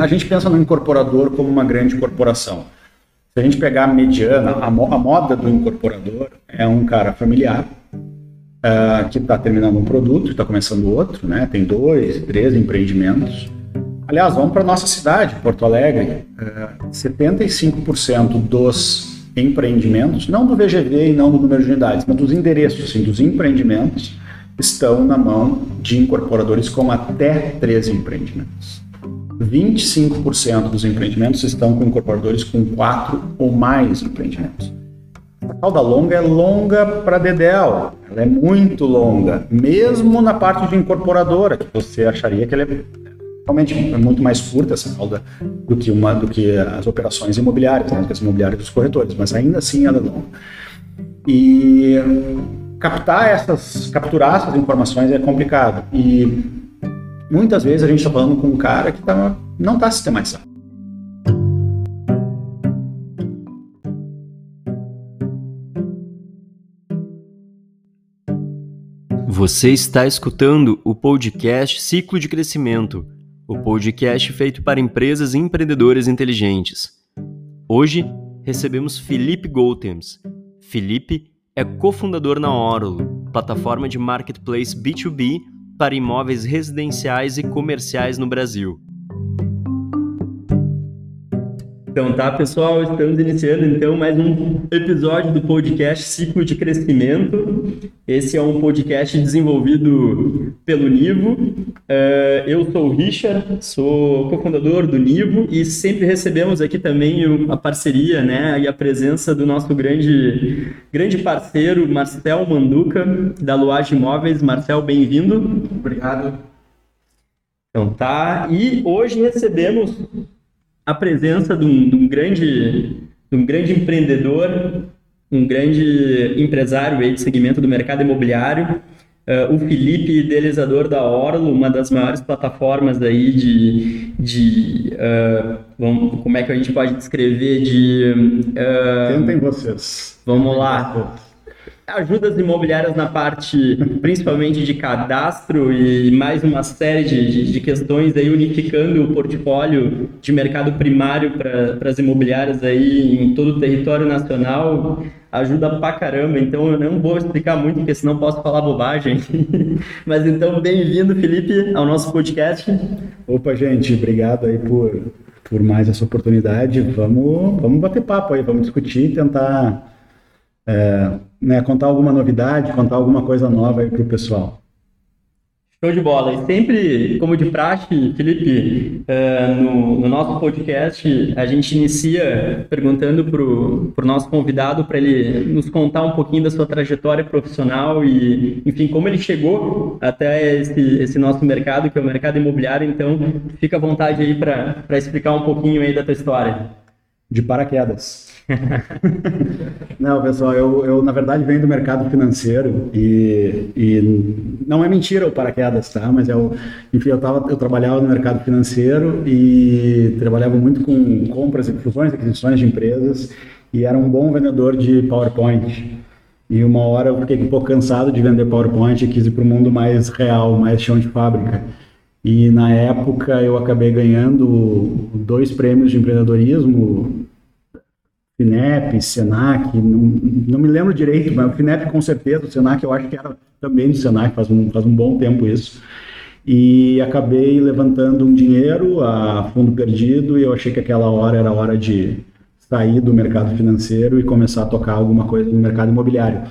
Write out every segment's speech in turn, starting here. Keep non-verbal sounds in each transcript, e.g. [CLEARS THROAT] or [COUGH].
a gente pensa no incorporador como uma grande corporação. Se a gente pegar a mediana, a, mo a moda do incorporador é um cara familiar uh, que está terminando um produto, está começando outro, né? Tem dois, três empreendimentos. Aliás, vamos para nossa cidade, Porto Alegre. Uh, 75% dos empreendimentos, não do VGV e não do número de unidades, mas dos endereços, sim, dos empreendimentos, estão na mão de incorporadores com até três empreendimentos. 25% dos empreendimentos estão com incorporadores com quatro ou mais empreendimentos. A cauda longa é longa para Dedel, ela é muito longa, mesmo na parte de incorporadora, que você acharia que ela é realmente é muito mais curta essa cauda do que uma do que as operações imobiliárias, né, as imobiliárias dos corretores, mas ainda assim ela é longa. E captar essas, capturar essas informações é complicado. E muitas vezes a gente está falando com um cara que tá, não está sistematizado. Você está escutando o podcast Ciclo de Crescimento, o podcast feito para empresas e empreendedores inteligentes. Hoje recebemos Felipe Goltems. Felipe é cofundador na Orlo, plataforma de marketplace B2B para imóveis residenciais e comerciais no Brasil. Então tá, pessoal, estamos iniciando então mais um episódio do podcast Ciclo de Crescimento. Esse é um podcast desenvolvido pelo Nivo. Uh, eu sou o Richard, sou cofundador do Nivo e sempre recebemos aqui também a parceria né, e a presença do nosso grande, grande parceiro, Marcel Manduca, da Luage Imóveis. Marcel, bem-vindo. Obrigado. Então tá, e hoje recebemos a presença de um, de um grande, de um grande empreendedor, um grande empresário aí de segmento do mercado imobiliário, Uh, o Felipe, idealizador da Orlo, uma das maiores plataformas aí de, de uh, vamos, como é que a gente pode descrever de... Uh, Tentem vocês. Vamos lá ajudas imobiliárias na parte principalmente de cadastro e mais uma série de, de questões aí unificando o portfólio de mercado primário para as imobiliárias aí em todo o território nacional ajuda pra caramba, então eu não vou explicar muito, porque senão posso falar bobagem. [LAUGHS] Mas então, bem-vindo, Felipe, ao nosso podcast. Opa, gente, obrigado aí por, por mais essa oportunidade. Vamos, vamos bater papo aí, vamos discutir, tentar é, né, contar alguma novidade, contar alguma coisa nova aí para o pessoal. Show de bola. E sempre, como de praxe, Felipe, no, no, nosso podcast, a gente inicia perguntando para o nosso convidado para ele nos contar um pouquinho da sua trajetória profissional e, enfim, como ele chegou até esse, esse nosso mercado, que é o mercado imobiliário. Então, fica à vontade aí para explicar um pouquinho aí da tua história. De paraquedas. [LAUGHS] não, pessoal, eu, eu na verdade venho do mercado financeiro e, e não é mentira o paraquedas, tá? Mas eu, enfim, eu, tava, eu trabalhava no mercado financeiro e trabalhava muito com compras e fusões, aquisições de empresas e era um bom vendedor de PowerPoint. E uma hora eu fiquei um pouco cansado de vender PowerPoint e quis ir para o mundo mais real, mais chão de fábrica. E na época eu acabei ganhando dois prêmios de empreendedorismo, FINEP, SENAC, não, não me lembro direito, mas o FINEP com certeza, o SENAC eu acho que era também do SENAC, faz um, faz um bom tempo isso. E acabei levantando um dinheiro a fundo perdido e eu achei que aquela hora era hora de sair do mercado financeiro e começar a tocar alguma coisa no mercado imobiliário.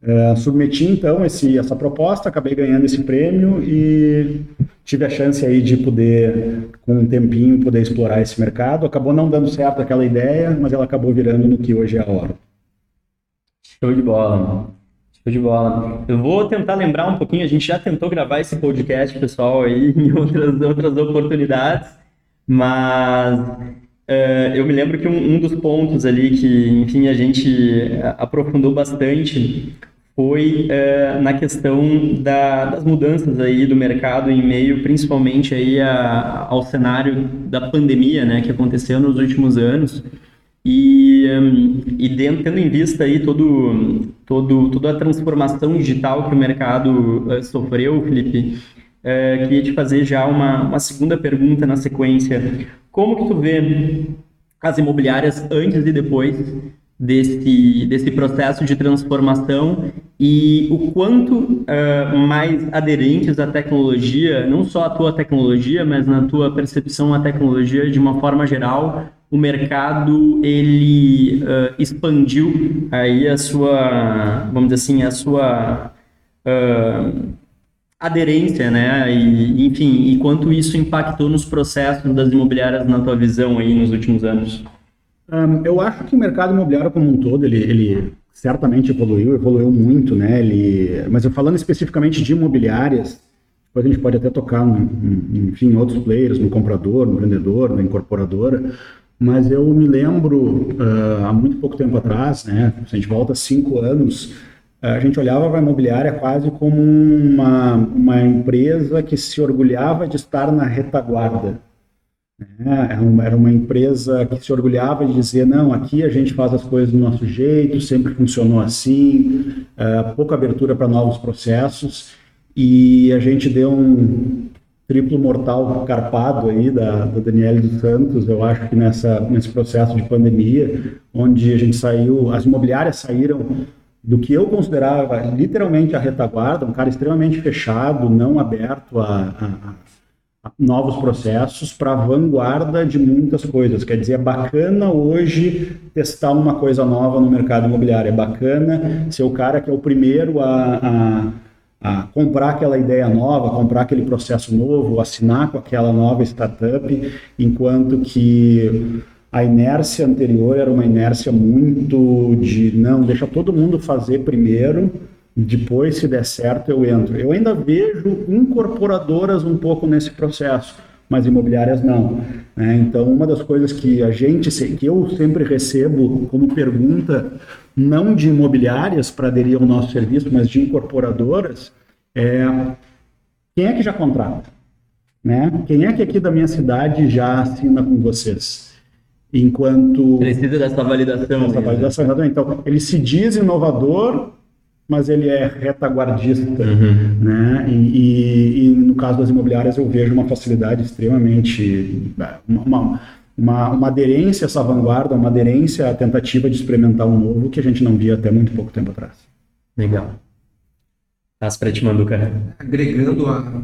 Uh, submeti então esse, essa proposta, acabei ganhando esse prêmio e tive a chance aí de poder, com um tempinho, poder explorar esse mercado. Acabou não dando certo aquela ideia, mas ela acabou virando no que hoje é a hora. Show de bola, Show de bola. Eu vou tentar lembrar um pouquinho, a gente já tentou gravar esse podcast, pessoal, aí [LAUGHS] em outras, outras oportunidades, mas uh, eu me lembro que um, um, dos pontos ali que, enfim, a gente aprofundou bastante foi é, na questão da, das mudanças aí do mercado em meio, principalmente aí a, ao cenário da pandemia, né, que aconteceu nos últimos anos e, um, e dentro, tendo em vista aí todo, todo, toda a transformação digital que o mercado uh, sofreu, Felipe, queria te fazer já uma, uma segunda pergunta na sequência. Como que tu vê as imobiliárias antes e depois desse, desse processo de transformação e o quanto uh, mais aderentes à tecnologia, não só a tua tecnologia, mas na tua percepção à tecnologia de uma forma geral, o mercado ele uh, expandiu aí a sua, vamos dizer assim, a sua uh, aderência, né? E, enfim, e quanto isso impactou nos processos das imobiliárias na tua visão aí nos últimos anos? Um, eu acho que o mercado imobiliário como um todo, ele, ele certamente evoluiu, evoluiu muito, né? Ele, mas eu falando especificamente de imobiliárias, depois a gente pode até tocar, no, enfim, em outros players, no comprador, no vendedor, na incorporadora, mas eu me lembro, uh, há muito pouco tempo atrás, né? Se a gente volta cinco anos, a gente olhava para a imobiliária quase como uma, uma empresa que se orgulhava de estar na retaguarda, é, era uma empresa que se orgulhava de dizer, não, aqui a gente faz as coisas do nosso jeito, sempre funcionou assim, é, pouca abertura para novos processos, e a gente deu um triplo mortal carpado aí da, da Daniele dos Santos, eu acho que nessa, nesse processo de pandemia, onde a gente saiu, as imobiliárias saíram do que eu considerava literalmente a retaguarda, um cara extremamente fechado, não aberto a, a novos processos para vanguarda de muitas coisas. Quer dizer, é bacana hoje testar uma coisa nova no mercado imobiliário, é bacana ser o cara que é o primeiro a, a, a comprar aquela ideia nova, comprar aquele processo novo, assinar com aquela nova startup, enquanto que a inércia anterior era uma inércia muito de não, deixa todo mundo fazer primeiro depois, se der certo, eu entro. Eu ainda vejo incorporadoras um pouco nesse processo, mas imobiliárias não. Né? Então, uma das coisas que a gente, que eu sempre recebo como pergunta, não de imobiliárias para aderir ao nosso serviço, mas de incorporadoras, é quem é que já contrata? Né? Quem é que aqui da minha cidade já assina com vocês? Enquanto. Precisa dessa validação. Dessa validação, Então, ele se diz inovador, mas ele é retaguardista, uhum. né? E, e, e, no caso das imobiliárias eu vejo uma facilidade extremamente, uma, uma, uma aderência a essa vanguarda, uma aderência à tentativa de experimentar um novo que a gente não via até muito pouco tempo atrás. Legal. Passo para ti, Manduca. Agregando a,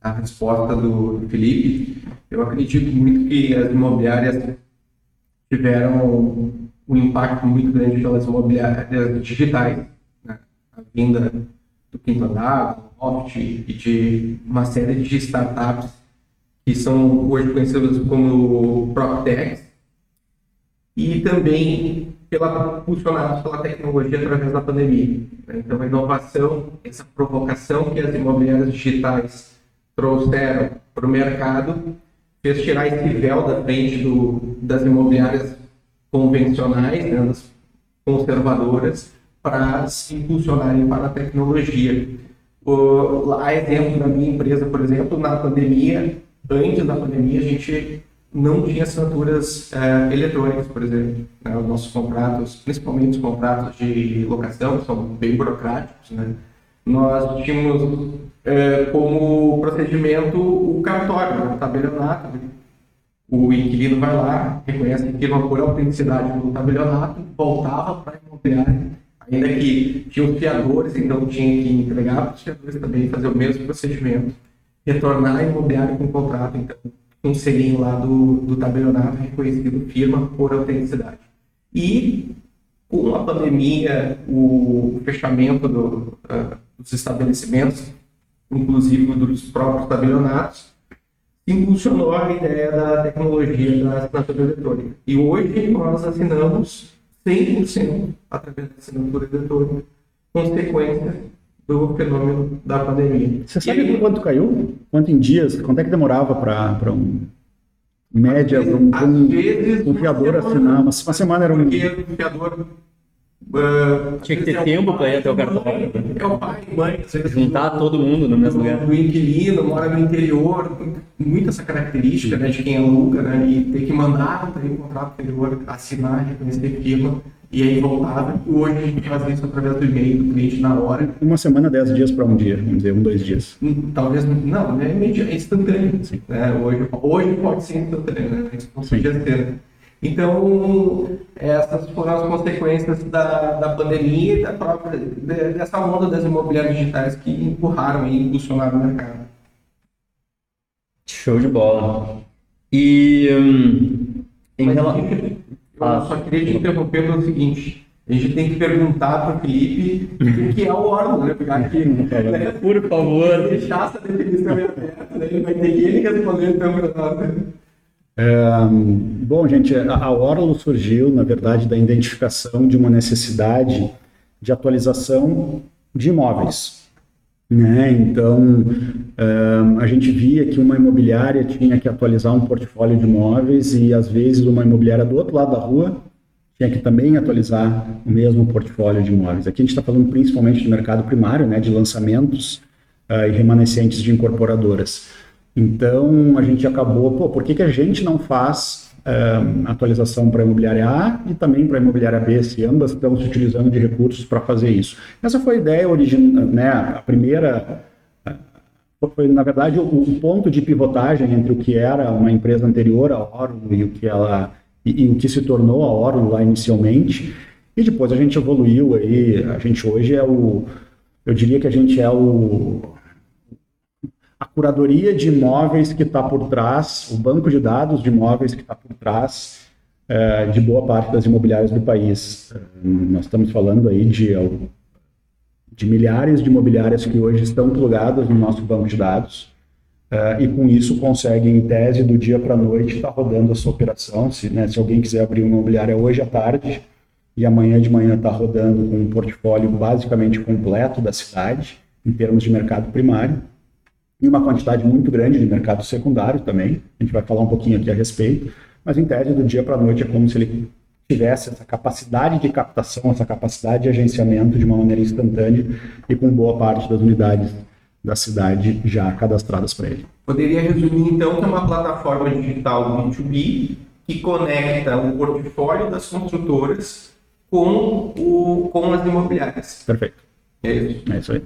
a resposta do Felipe, eu acredito muito que as imobiliárias tiveram um impacto muito grande pelas imobiliárias digitais vinda do Quinto Andar, Loft e de uma série de startups que são hoje conhecidas como PropTechs e também pela, funcionados pela tecnologia através da pandemia. Né? Então, a inovação, essa provocação que as imobiliárias digitais trouxeram para o mercado fez tirar esse véu da frente do, das imobiliárias convencionais, né, das conservadoras, para se impulsionarem para a tecnologia. O, a exemplo da minha empresa, por exemplo, na pandemia, antes da pandemia, a gente não tinha assinaturas é, eletrônicas, por exemplo. Né? Os nossos contratos, principalmente os contratos de locação, são bem burocráticos. Né? Nós tínhamos é, como procedimento o cartório, né? o tabelionato. O inquilino vai lá, reconhece que inquilino por autenticidade do tabelionato, voltava para a imobiliária ainda que tinha os fiadores, então tinha que entregar para os fiadores também, fazer o mesmo procedimento, retornar a imobiliária com o contrato, então, um selinho lá do, do tabelionato reconhecido firma por autenticidade. E com a pandemia, o fechamento do, uh, dos estabelecimentos, inclusive dos próprios tabelionatos, impulsionou a ideia da tecnologia da assinatura eletrônica. E hoje nós assinamos 100% através da assinatura eletrônica, consequência do fenômeno da pandemia. Você sabe aí, quanto caiu? Quanto em dias? Quanto é que demorava para um média, para um, um, um fiador assinar? Uma, uma semana era um. Porque o fiador Uh, Tinha que ter tempo para ir até o cartório. É o pai, mãe, juntar todo mundo no mesmo lugar. O inquilino mora no interior, muito essa característica né, de quem aluga, né, e ter que mandar para o contrato anterior, assinar, reconhecer firma, e aí voltava. E hoje a gente faz isso através do e-mail do cliente na hora. Uma semana, dez dias para um dia, vamos dizer, um, dois dias. Hum, Talvez, não, é, é instantâneo. Sim. né? Hoje, hoje pode ser instantâneo, né? Isso podia ser. Né? Então, essas foram as consequências da, da pandemia e da própria, de- dessa onda das imobiliárias digitais que empurraram e impulsionaram o mercado. Show de bola. E hum, em Mas, relação. eu Ah. só queria te interromper pelo seguinte. A gente tem que perguntar para o Felipe o que é o órgão, né? Porque aqui, [LAUGHS] né? Por favor. deixar essa definição em aberto, né? ele vai ter que ele responder então para nós. É, bom, gente, a Orlo surgiu, na verdade, da identificação de uma necessidade de atualização de imóveis. Né? Então, é, a gente via que uma imobiliária tinha que atualizar um portfólio de imóveis e, às vezes, uma imobiliária do outro lado da rua tinha que também atualizar o mesmo portfólio de imóveis. Aqui a gente está falando principalmente do mercado primário, né, de lançamentos ah, e remanescentes de incorporadoras. Então a gente acabou, pô, por que, que a gente não faz ah, atualização para a imobiliária A e também para a imobiliária B, se ambas estão se utilizando de recursos para fazer isso? Essa foi a ideia original, né, a primeira foi, na verdade, o, o ponto de pivotagem entre o que era uma empresa anterior à Orlo e o que ela e, e o que se tornou a Orlo lá inicialmente. E depois a gente evoluiu aí, a gente hoje é o, eu diria que a gente é o a curadoria de imóveis que está por trás, o banco de dados de imóveis que está por trás eh, de boa parte das imobiliárias do país. Nós estamos falando aí de de milhares de imobiliárias que hoje estão plugadas no nosso banco de dados eh, e com isso conseguem, em tese, do dia para a noite, estar rodando a sua operação. Se, né, se alguém quiser abrir uma imobiliária hoje à tarde e amanhã de manhã está rodando com um portfólio basicamente completo da cidade, em termos de mercado primário, e uma quantidade muito grande de mercado secundário também. A gente vai falar um pouquinho aqui a respeito, mas em tese, do dia para a noite, é como se ele tivesse essa capacidade de captação, essa capacidade de agenciamento de uma maneira instantânea e com boa parte das unidades da cidade já cadastradas para ele. Poderia resumir então que é uma plataforma digital B2B que conecta o portfólio das construtoras com, o, com as imobiliárias. Perfeito. É isso. É isso aí.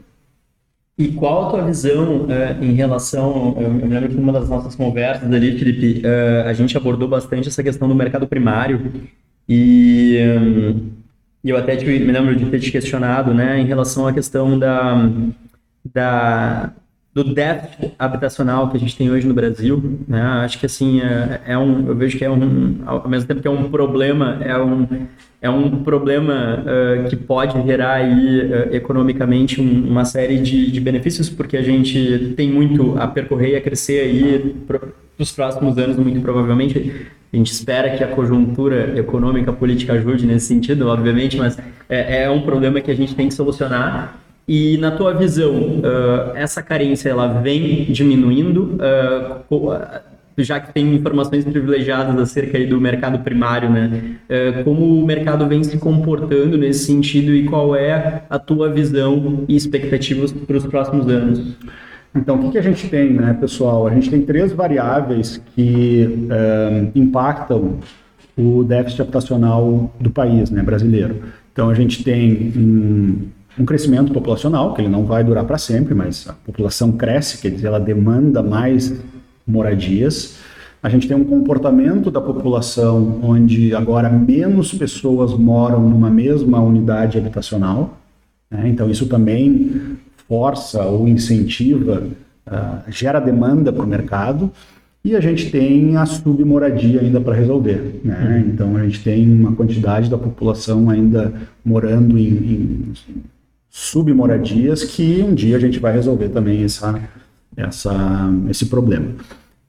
E qual a tua visão eh, em relação. Eu, me lembro que numa das nossas conversas ali, Felipe, eh, a gente abordou bastante essa questão do mercado primário. E hum, eu até te- me lembro de ter te questionado né, em relação à questão da, da, do déficit habitacional que a gente tem hoje no Brasil. Né? Acho que assim, é, é um, eu vejo que é um, ao mesmo tempo que é um problema, é um, é um problema eh, que pode gerar aí eh, economicamente um- uma série de, de benefícios, porque a gente tem muito a percorrer e a crescer aí para os próximos anos, muito provavelmente. A gente espera que a conjuntura econômica política ajude nesse sentido, obviamente, mas é, é um problema que a gente tem que solucionar. E na tua visão, ah, essa carência ela vem diminuindo, ah, já que tem informações privilegiadas acerca do mercado primário, né? Ah, como o mercado vem se comportando nesse sentido e qual é a tua visão e expectativas para os próximos anos? Então, o que, que a gente tem, né, pessoal? A gente tem três variáveis que impactam o déficit habitacional do país, né, brasileiro. Então, a gente tem um, um crescimento populacional, que ele não vai durar para sempre, mas a população cresce, quer dizer, ela demanda mais moradias. A gente tem um comportamento da população onde agora menos pessoas moram numa mesma unidade habitacional. né? Então, isso também força ou incentiva, ah, gera demanda para o mercado. E a gente tem a submoradia ainda para resolver. Né? Então, a gente tem uma quantidade da população ainda morando em, em submoradias que um dia a gente vai resolver também essa, essa, esse problema.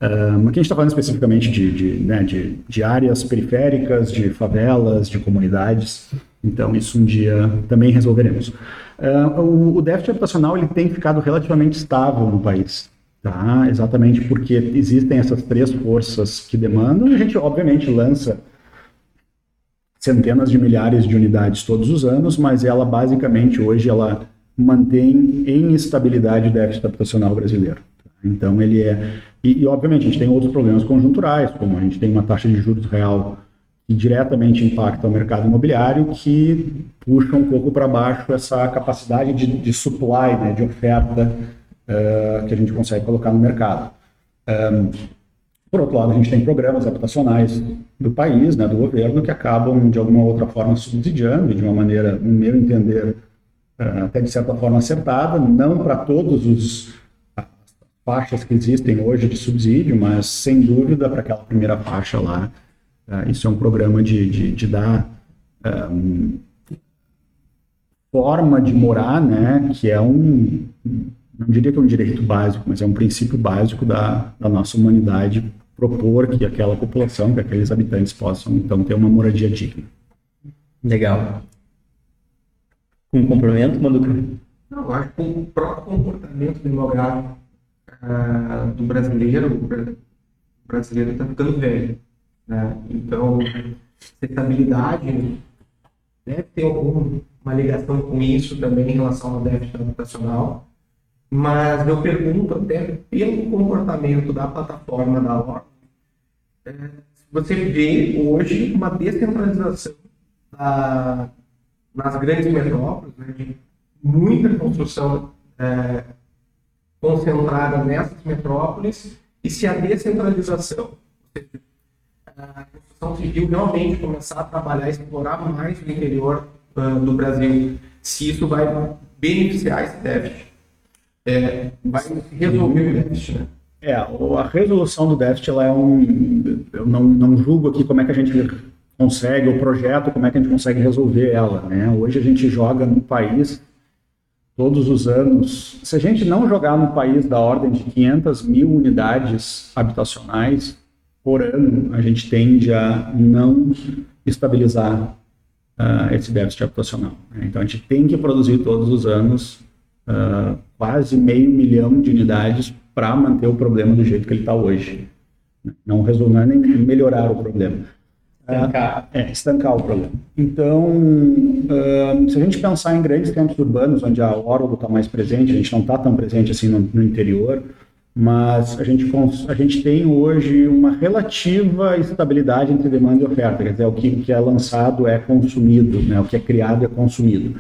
Um, aqui a gente está falando especificamente de, de, né, de, de áreas periféricas, de favelas, de comunidades. Então, isso um dia também resolveremos. Uh, o, o déficit habitacional ele tem ficado relativamente estável no país. Tá? Exatamente porque existem essas três forças que demandam e a gente, obviamente, lança centenas de milhares de unidades todos os anos, mas ela basicamente hoje ela mantém em estabilidade o déficit habitacional brasileiro. Então ele é e, e, obviamente a gente tem outros problemas conjunturais, como a gente tem uma taxa de juros real que diretamente impactam o mercado imobiliário, que puxa um pouco para baixo essa capacidade de, de supply, né, de oferta uh, que a gente consegue colocar no mercado. Um, por outro lado, a gente tem programas habitacionais do país, né, do governo, que acabam, de alguma outra forma, subsidiando, de uma maneira, no meu entender, uh, até de certa forma acertada, não para todos os faixas que existem hoje de subsídio, mas sem dúvida para aquela primeira faixa lá, uh, isso é um programa de, de, de dar um, forma de morar, né, que é um, não diria que é um direito básico, mas é um princípio básico da, da nossa humanidade propor que aquela população, que aqueles habitantes possam então ter uma moradia digna. Legal. Um complemento, Manduca? Não, acho que o próprio comportamento demográfico uh, do brasileiro, o brasileiro está ficando velho. Né? Então, estabilidade deve ter alguma ligação com isso também em relação ao déficit habitacional. Mas eu pergunto até pelo comportamento da plataforma da Ordem, é, você vê hoje uma descentralização da, nas grandes metrópoles, né, de muita construção é, concentrada nessas metrópoles, e se a descentralização, a construção civil realmente começar a trabalhar, explorar mais o interior uh, do Brasil, se isso vai beneficiar esse déficit é, vai resolver o déficit, né? É, a resolução do déficit ela é um. Eu não, não julgo aqui como é que a gente consegue, o projeto, como é que a gente consegue resolver ela. Né? Hoje a gente joga no país, todos os anos. Se a gente não jogar no país da ordem de 500 mil unidades habitacionais por ano, a gente tende a não estabilizar uh, esse déficit habitacional. Né? Então a gente tem que produzir todos os anos uh, quase meio milhão de unidades para manter o problema do jeito que ele está hoje. Não resolver nem melhorar o problema. Estancar. Uh, é, estancar o problema. Então, uh, se a gente pensar em grandes centros urbanos, onde a Orólogo está mais presente, a gente não está tão presente assim no, no interior, mas a gente, a gente tem hoje uma relativa estabilidade entre demanda e oferta, quer dizer, o que, que é lançado é consumido, né? o que é criado é consumido.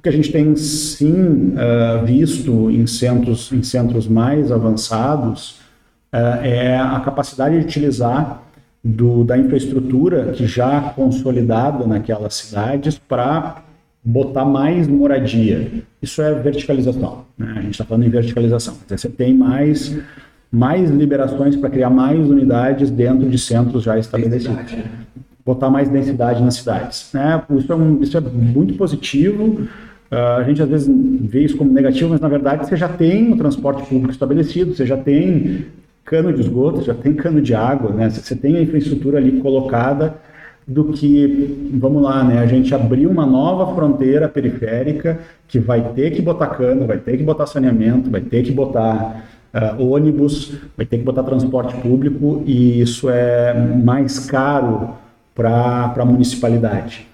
O que a gente tem sim uh, visto em centros, em centros mais avançados uh, é a capacidade de utilizar do, da infraestrutura que já consolidada naquelas cidades para botar mais moradia. Isso é verticalização. Né? A gente está falando em verticalização. Você tem mais, mais liberações para criar mais unidades dentro de centros já estabelecidos. Botar mais densidade nas cidades. Né? Isso, é um, isso é muito positivo. Uh, a gente às vezes vê isso como negativo, mas na verdade você já tem o transporte público estabelecido, você já tem cano de esgoto, já tem cano de água, né? Você tem a infraestrutura ali colocada do que, vamos lá, né? A gente abrir uma nova fronteira periférica que vai ter que botar cano, vai ter que botar saneamento, vai ter que botar uh, ônibus, vai ter que botar transporte público e isso é mais caro para a municipalidade.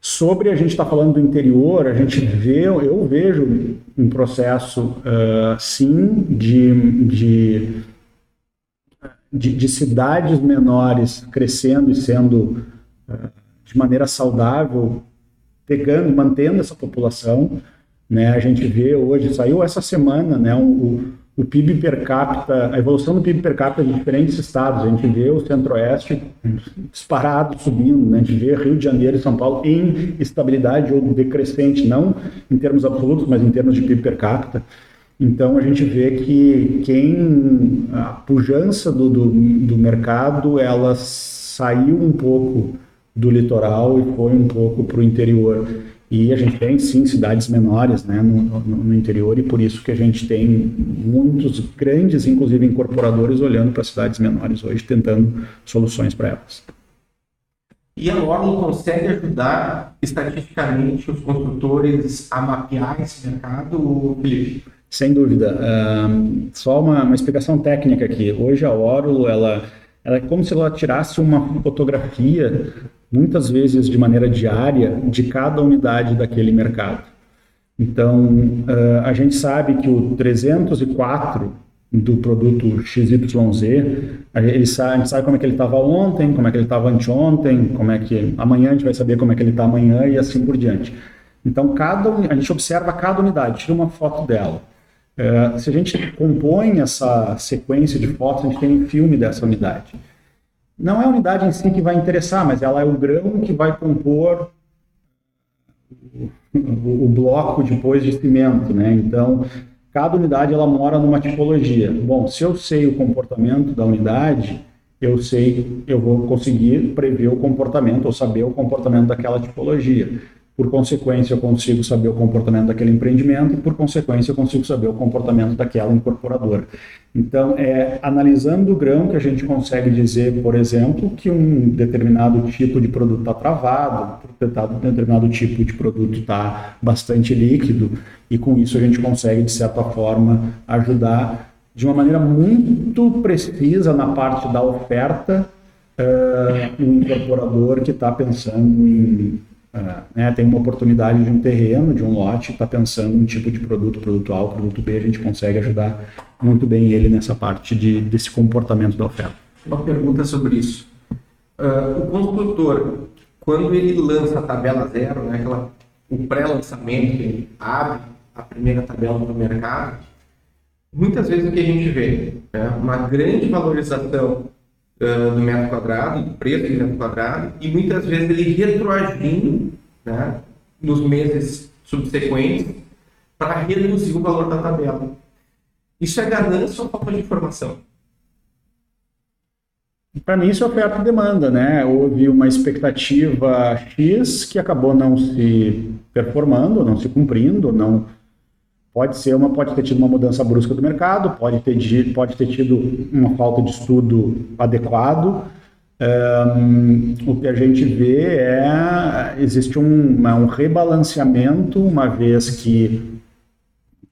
Sobre a gente estar tá falando do interior, a gente vê, eu vejo um processo, uh, sim, de, de, de, de, cidades menores crescendo e sendo uh, de maneira saudável, pegando, mantendo essa população. Né? A gente vê hoje, saiu essa semana, né, um, o PIB per capita, a evolução do PIB per capita de diferentes estados. A gente vê o Centro-Oeste disparado, subindo, né? a gente vê Rio de Janeiro e São Paulo em estabilidade ou decrescente, não em termos absolutos, mas em termos de PIB per capita. Então a gente vê que quem a pujança do, do, do mercado ela saiu um pouco do litoral e foi um pouco para o interior. E a gente tem, sim, cidades menores né, no, no, no, interior, e por isso que a gente tem muitos grandes, inclusive incorporadores, olhando para cidades menores hoje, tentando soluções para elas. E a Orlon consegue ajudar estatisticamente os construtores a mapear esse mercado, Felipe? Sem dúvida. Uh, só uma, uma, explicação técnica aqui. Hoje a Orlo, ela, ela é como se ela tirasse uma fotografia muitas vezes de maneira diária, de cada unidade daquele mercado. Então, uh, a gente sabe que o 304 do produto XYZ, gente sabe, a gente sabe como é que ele estava ontem, como é que ele estava anteontem, como é que amanhã a gente vai saber como é que ele está amanhã e assim por diante. Então, cada, a gente observa cada unidade, tira uma foto dela. É, se a gente compõe essa sequência de fotos, a gente tem um filme dessa unidade. Não é a unidade em si que vai interessar, mas ela é o grão que vai compor o, o, bloco depois de cimento, né? Então, cada unidade ela mora numa tipologia. Bom, se eu sei o comportamento da unidade, eu sei, eu vou conseguir prever o comportamento ou saber o comportamento daquela tipologia. Por consequência, eu consigo saber o comportamento daquele empreendimento e, por consequência, eu consigo saber o comportamento daquela incorporadora. Então, é analisando o grão que a gente consegue dizer, por exemplo, que um determinado tipo de produto está travado, um determinado tipo de produto está bastante líquido, e com isso a gente consegue, de certa forma, ajudar de uma maneira muito precisa na parte da oferta uh, um incorporador que está pensando em né, tem uma oportunidade de um terreno, de um lote, está pensando em tipo de produto, produto A, produto B, a gente consegue ajudar muito bem ele nessa parte de, desse comportamento da oferta. Uma pergunta sobre isso. Uh, o construtor, quando ele lança a tabela zero, né, aquela, o pré-lançamento, ele abre a primeira tabela do mercado, muitas vezes o que a gente vê é uma grande valorização uh, do metro quadrado, do preço do metro quadrado, e muitas vezes ele retroagindo né, nos meses subsequentes para reduzir o valor da tabela. Isso é ganância ou falta de informação? Para mim, isso é oferta e demanda, né? Houve uma expectativa X que acabou não se performando, não se cumprindo, não Pode ser uma, pode ter tido uma mudança brusca do mercado, pode ter, pode ter tido uma falta de estudo adequado. Um, o que a gente vê é existe um, um rebalanceamento, uma vez que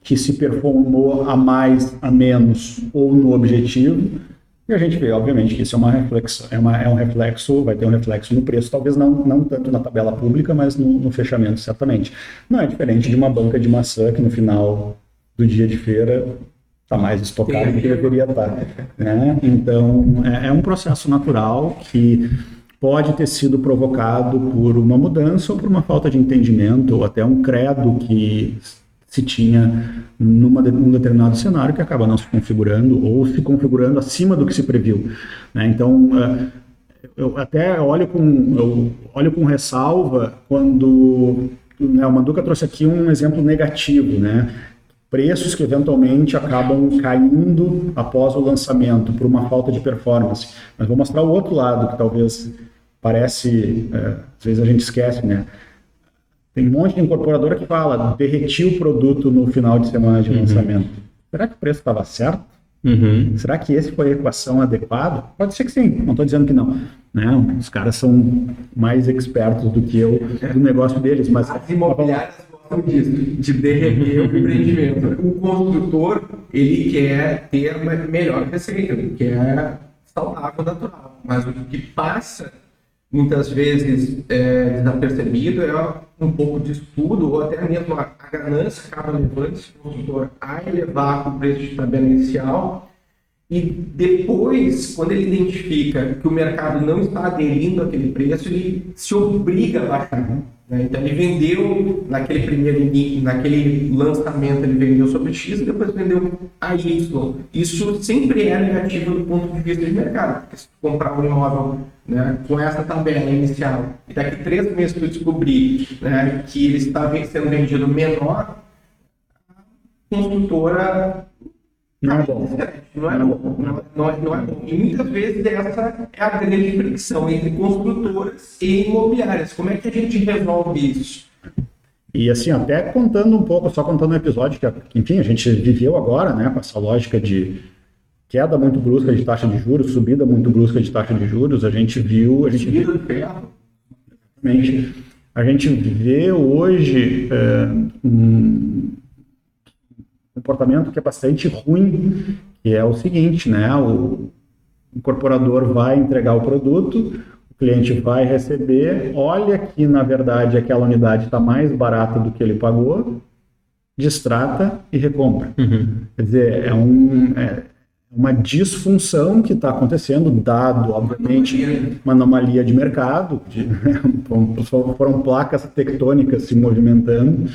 que se performou a mais, a menos ou no objetivo, e a gente vê, obviamente, que isso é, uma reflexo, é, uma, é um reflexo, vai ter um reflexo no preço, talvez não, não tanto na tabela pública, mas no, no fechamento, certamente. Não é diferente de uma banca de maçã que no final do dia de feira está mais estocado do que deveria estar. Né? Então, é, é um processo natural que pode ter sido provocado por uma mudança ou por uma falta de entendimento, ou até um credo que se tinha numa, num determinado cenário que acaba não se configurando ou se configurando acima do que se previu. Né? Então, uh, eu até olho com, eu olho com ressalva quando né, o Manduca trouxe aqui um exemplo negativo, né? preços que eventualmente acabam caindo após o lançamento por uma falta de performance. Mas vou mostrar o outro lado que talvez parece, é, às vezes a gente esquece, né? Tem um monte de incorporadora que fala, derreti o produto no final de semana de uhum. lançamento. Será que o preço estava certo? Uhum. Será que esse foi a equação adequada? Pode ser que sim, não estou dizendo que não. Né? Os caras são mais expertos do que eu do negócio deles, mas... As imobiliárias gostam disso, de derreter o empreendimento. O construtor, ele quer ter uma melhor receita, ele quer saudável natural. Mas o que passa muitas vezes é, desapercebido é um pouco de estudo ou até mesmo a, a ganância acaba levando esse consultor a elevar o preço de tabela inicial e depois, quando ele identifica que o mercado não está aderindo àquele preço, ele se obriga a baixar. Né? Então ele vendeu naquele primeiro naquele lançamento ele vendeu sobre X e depois vendeu a Y. Isso sempre é negativo do ponto de vista de mercado, porque se comprar um imóvel né, com essa tabela inicial e daqui três meses tu descobrir né, que ele está sendo vendido menor, a construtora não é bom. [LAUGHS] Não é bom. Não, é, não é bom. E muitas vezes essa é a grande fricção entre construtoras e imobiliárias. Como é que a gente resolve isso? E assim, até contando um pouco, só contando um episódio que, enfim, a gente viveu agora, né, com essa lógica de queda muito brusca de taxa de juros, subida muito brusca de taxa de juros, a gente viu, a gente viu, a gente vê hoje é, um, comportamento que é bastante ruim, que é o seguinte, né? O incorporador vai entregar o produto, o cliente vai receber, olha que na verdade aquela unidade está mais barata do que ele pagou, distrata e recompra. Uhum. Quer dizer, é, um, é uma disfunção que está acontecendo, dado, obviamente, uma anomalia de mercado, de, [LAUGHS] foram placas tectônicas se movimentando,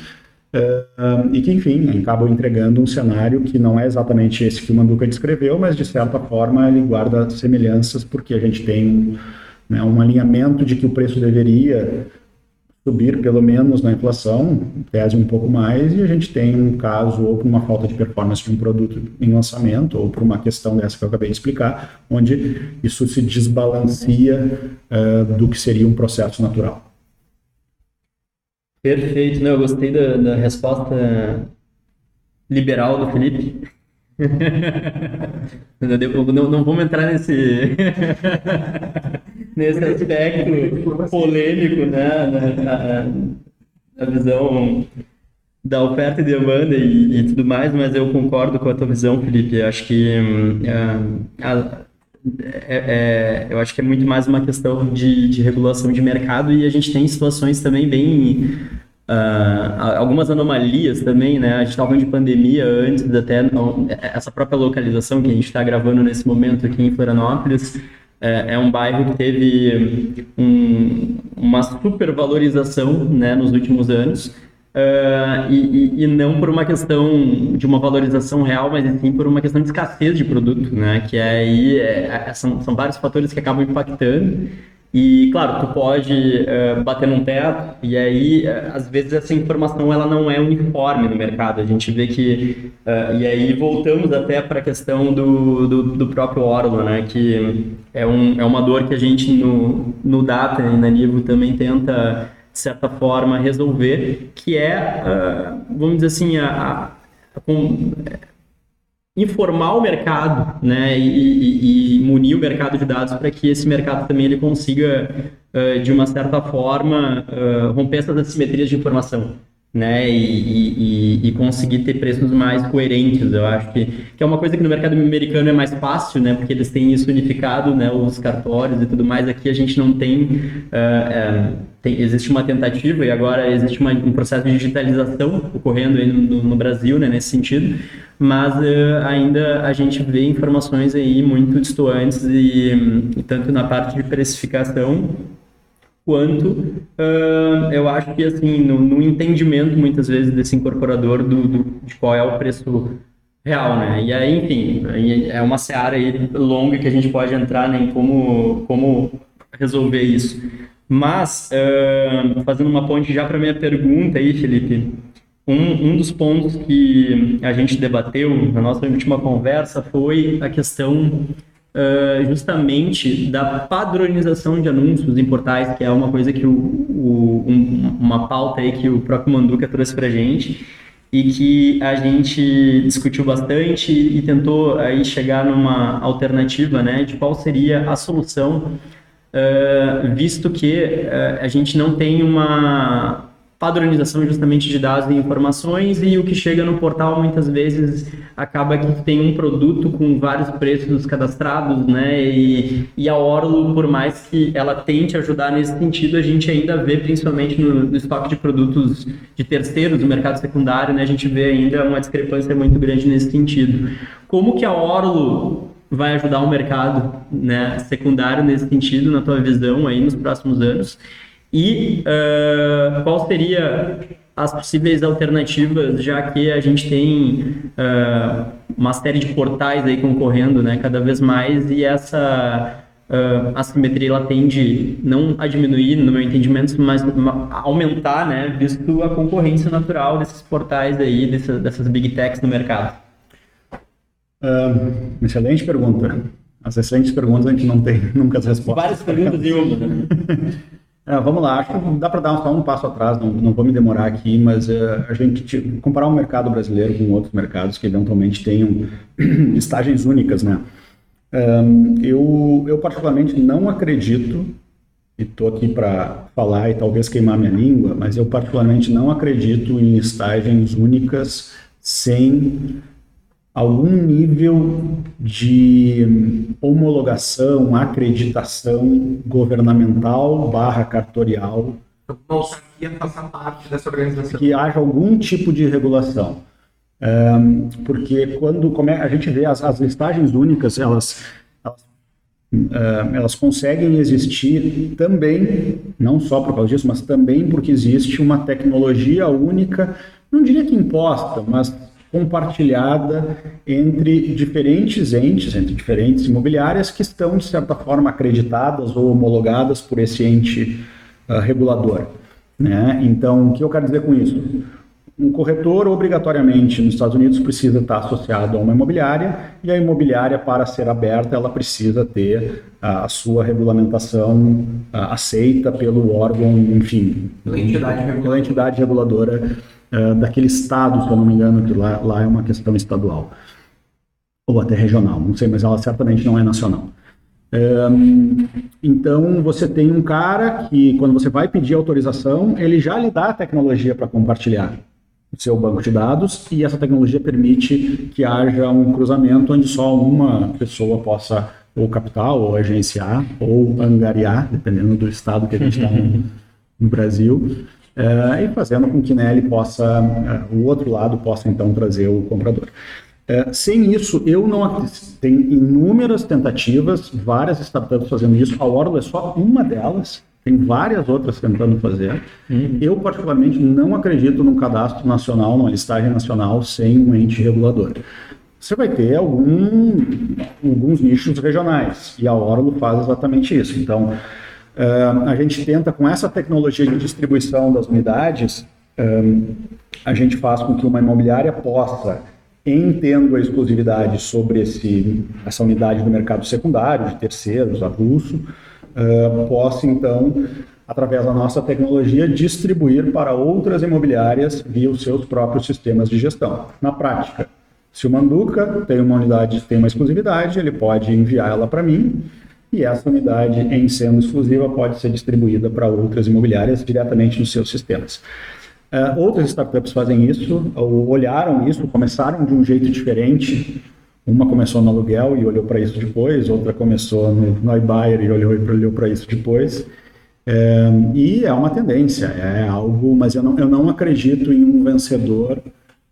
E que, enfim, acabam entregando um cenário que não é exatamente esse que o Manduca descreveu, mas de certa forma ele guarda semelhanças, porque a gente tem né, um alinhamento de que o preço deveria subir pelo menos na inflação, tese um pouco mais, e a gente tem um caso ou por uma falta de performance de um produto em lançamento, ou por uma questão dessa que eu acabei de explicar, onde isso se desbalanceia uh, do que seria um processo natural. Perfeito, não, eu gostei da, da resposta liberal do Felipe. [LAUGHS] não, não vamos entrar nesse, [LAUGHS] nesse aspecto polêmico, né? Na, na, visão da oferta e demanda e, e, tudo mais, mas eu concordo com a tua visão, Felipe. Acho que uh, a, é, é, eu acho que é muito mais uma questão de, de regulação de mercado e a gente tem situações também bem Uh, algumas anomalias também, né? A gente estava falando de pandemia antes, até essa própria localização que a gente está gravando nesse momento aqui em Florianópolis. É, é um bairro que teve um, uma supervalorização né, nos últimos anos. Uh, e, e, não por uma questão de uma valorização real, mas sim por uma questão de escassez de produto, né? Que é aí é, é, são, são vários fatores que acabam impactando. E, claro, tu pode uh, bater num teto e aí, uh, às vezes, essa informação ela não é uniforme no mercado. A gente vê que... Uh, e aí voltamos até para a questão do, do, do, próprio Orlo, né? Que é, um, é uma dor que a gente no, no Data e na Nivo também tenta de certa forma, resolver, que é, uh, vamos dizer assim, a, a, a com, informar o mercado né, e, e, e, munir o mercado de dados para que esse mercado também ele consiga, uh, de uma certa forma, uh, romper essas assimetrias de informação né, e, e, e, conseguir ter preços mais coerentes. Eu acho que, que é uma coisa que no mercado americano é mais fácil, né, porque eles têm isso unificado, né, os cartórios e tudo mais. Aqui a gente não tem, uh, tem existe uma tentativa e agora existe uma, um processo de digitalização ocorrendo aí no, no Brasil, né, nesse sentido, mas uh, ainda a gente vê informações aí muito distantes e, e tanto na parte de precificação quanto uh, eu acho que assim no, no, entendimento muitas vezes desse incorporador do, do, de qual é o preço real, né? E aí, enfim, é uma seara aí longa que a gente pode entrar né, em como, como resolver isso. Mas, uh, fazendo uma ponte já para minha pergunta aí, Felipe, um, um dos pontos que a gente debateu na nossa última conversa foi a questão uh, justamente da padronização de anúncios em portais, que é uma coisa que o, o um, uma pauta aí que o próprio Manduca trouxe para gente e que a gente discutiu bastante e tentou aí chegar numa alternativa, né, de qual seria a solução, uh, visto que uh, a gente não tem uma padronização justamente de dados e informações e o que chega no portal muitas vezes acaba que tem um produto com vários preços cadastrados, né? E, e a Orlo, por mais que ela tente ajudar nesse sentido, a gente ainda vê, principalmente no, no estoque de produtos de terceiros do mercado secundário, né? A gente vê ainda uma discrepância muito grande nesse sentido. Como que a Orlo vai ajudar o mercado né, secundário nesse sentido, na tua visão aí nos próximos anos? E uh, qual seria as possíveis alternativas, já que a gente tem uh, uma série de portais aí concorrendo, né, cada vez mais, e essa uh, assimetria ela tende não a diminuir, no meu entendimento, mas a aumentar, né, visto a concorrência natural desses portais aí, dessas, dessas big techs no mercado. Uh, excelente pergunta. As excelentes perguntas a gente não tem [LAUGHS] nunca as respostas. Várias perguntas em uma. [LAUGHS] É, vamos lá, acho que dá para dar só um passo atrás, não, não vou me demorar aqui, mas uh, a gente comparar o um mercado brasileiro com outros mercados que eventualmente tenham [CLEARS THROAT] estagens únicas, né? Um, eu, eu particularmente não acredito, e estou aqui para falar e talvez queimar minha língua, mas eu particularmente não acredito em estagens únicas sem algum nível de homologação, acreditação governamental barra cartorial uma autarquia faça parte dessa organização. Que haja algum tipo de regulação. Um, porque quando come, a gente vê as, as listagens únicas, elas, elas, uh, elas conseguem existir também, não só por causa disso, mas também porque existe uma tecnologia única, não diria que imposta, mas compartilhada entre diferentes entes, entre diferentes imobiliárias que estão, de certa forma, acreditadas ou homologadas por esse ente uh, regulador. Né? Então, o que eu quero dizer com isso? Um corretor, obrigatoriamente, nos Estados Unidos, precisa estar associado a uma imobiliária, e a imobiliária, para ser aberta, ela precisa ter a sua regulamentação uh, aceita pelo órgão, enfim, pela entidade reguladora, pela entidade reguladora uh, daquele estado, se eu não me engano, que lá, lá é uma questão estadual. Ou até regional, não sei, mas ela certamente não é nacional. Um, então, você tem um cara que, quando você vai pedir autorização, ele já lhe dá a tecnologia para compartilhar o seu banco de dados e essa tecnologia permite que haja um cruzamento onde só uma pessoa possa ou capital, ou agenciar, ou angariar, dependendo do estado que a gente está no, [LAUGHS] no, Brasil, e fazendo com que né, ele possa, é, o outro lado possa então trazer o comprador. É, sem isso, eu não tem inúmeras tentativas, várias startups fazendo isso. A Orlo é só uma delas. Tem várias outras tentando fazer. Uhum. Eu particularmente não acredito num cadastro nacional, numa listagem nacional sem um ente regulador. Você vai ter algum, alguns nichos regionais e a Orlo faz exatamente isso. Então, a gente tenta com essa tecnologia de distribuição das unidades, um, a gente faz com que uma imobiliária possa em tendo a exclusividade sobre esse, essa unidade do mercado secundário, de terceiros, avulso, uh, possa então, através da nossa tecnologia, distribuir para outras imobiliárias via os seus próprios sistemas de gestão. Na prática, se o Manduca tem uma unidade, tem uma exclusividade, ele pode enviar ela para mim e essa unidade, em sendo exclusiva, pode ser distribuída para outras imobiliárias diretamente nos seus sistemas. Uh, outras startups fazem isso, ou olharam isso, começaram de um jeito diferente. Uma começou no aluguel e olhou para isso depois, outra começou no, no iBuyer e olhou, olhou para isso depois. É, e é uma tendência, é algo, mas eu não, eu não acredito em um vencedor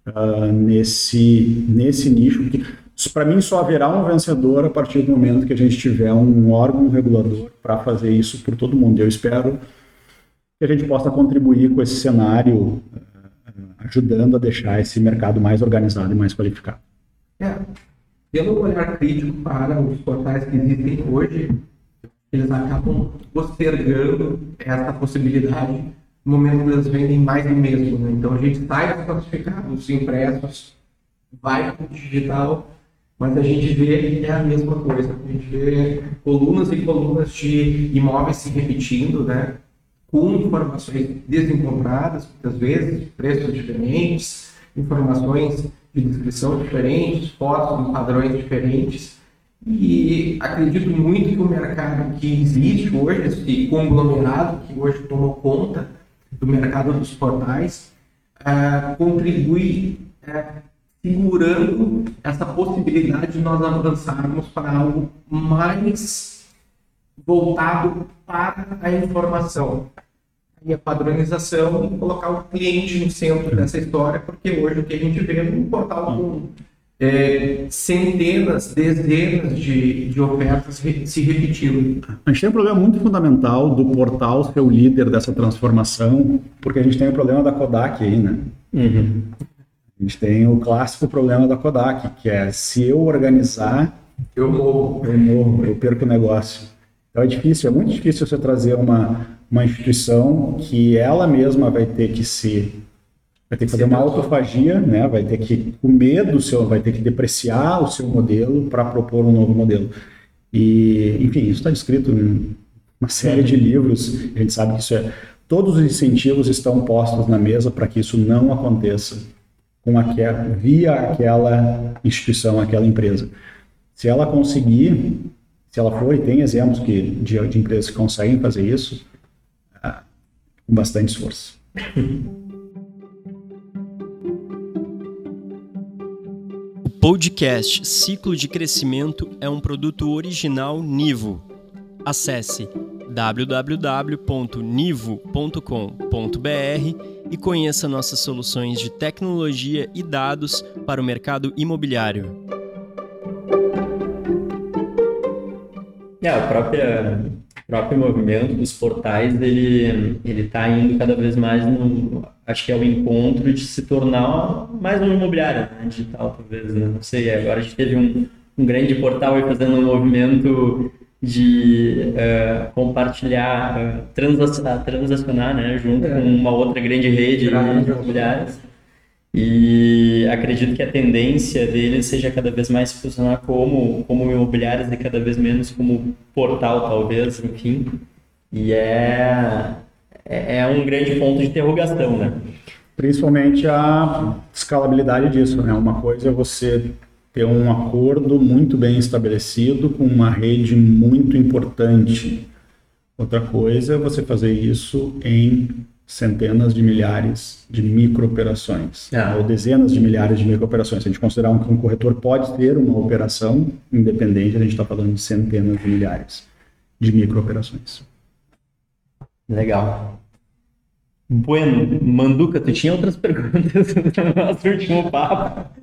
uh, nesse, nesse nicho. Para mim, só haverá um vencedor a partir do momento que a gente tiver um órgão regulador para fazer isso por todo mundo. Eu espero que a gente possa contribuir com esse cenário, eh, ajudando a deixar esse mercado mais organizado e mais qualificado. É, pelo olhar crítico para os portais que existem hoje, eles acabam postergando essa possibilidade no momento que eles vendem mais do mesmo. Né? Então a gente sai dos classificados impressos, vai para o digital, mas a gente vê é a mesma coisa. A gente vê colunas e colunas de imóveis se repetindo, né? com informações desencontradas, muitas vezes, preços diferentes, informações de descrição diferentes, fotos em padrões diferentes. E acredito muito que o mercado que existe hoje, esse conglomerado que hoje tomou conta do mercado dos portais, uh, contribui uh, segurando essa possibilidade de nós avançarmos para algo mais voltado para a informação e a padronização e colocar o cliente no centro dessa história, porque hoje o que a gente vê é um portal com é, centenas, dezenas de, de ofertas se repetindo. A gente tem um problema muito fundamental do portal ser o líder dessa transformação, porque a gente tem o problema da Kodak aí, né? Uhum. A gente tem o clássico problema da Kodak, que é se eu organizar, eu morro, eu morro, eu perco o negócio. Então é difícil, é muito difícil você trazer uma, uma instituição que ela mesma vai ter que se vai ter que fazer uma autofagia, né? Vai ter que comer do seu, vai ter que depreciar o seu modelo para propor um novo modelo. E, enfim, isso está descrito em uma série de livros. A gente sabe que isso é todos os incentivos estão postos na mesa para que isso não aconteça com aquela, via aquela instituição, aquela empresa. Se ela conseguir, se ela for, e tem exemplos que, de, de empresas que conseguem fazer isso, com bastante esforço. O podcast Ciclo de Crescimento é um produto original Nivo. Acesse www.nivo.com.br e conheça nossas soluções de tecnologia e dados para o mercado imobiliário. É, o próprio, próprio movimento dos portais, ele ele está indo cada vez mais no, acho que é o encontro de se tornar mais uma imobiliária né, digital, talvez, né? não sei, agora a gente teve um, um grande portal fazendo um movimento de uh, compartilhar, uh, transacionar, transacionar né, junto é. com uma outra grande rede de imobiliárias. E acredito que a tendência dele seja cada vez mais se funcionar como, como imobiliárias e cada vez menos como portal, talvez, enfim. E é, é, é um grande ponto de interrogação, né? Principalmente a escalabilidade disso, né? Uma coisa é você ter um acordo muito bem estabelecido com uma rede muito importante. Outra coisa é você fazer isso em centenas de milhares de microoperações, ah. ou dezenas de milhares de microoperações. Se a gente considerar que um corretor pode ter uma operação independente, a gente está falando de centenas de milhares de microoperações. Legal. Bueno, Manduca, tu tinha outras [LAUGHS] perguntas no nosso último papo?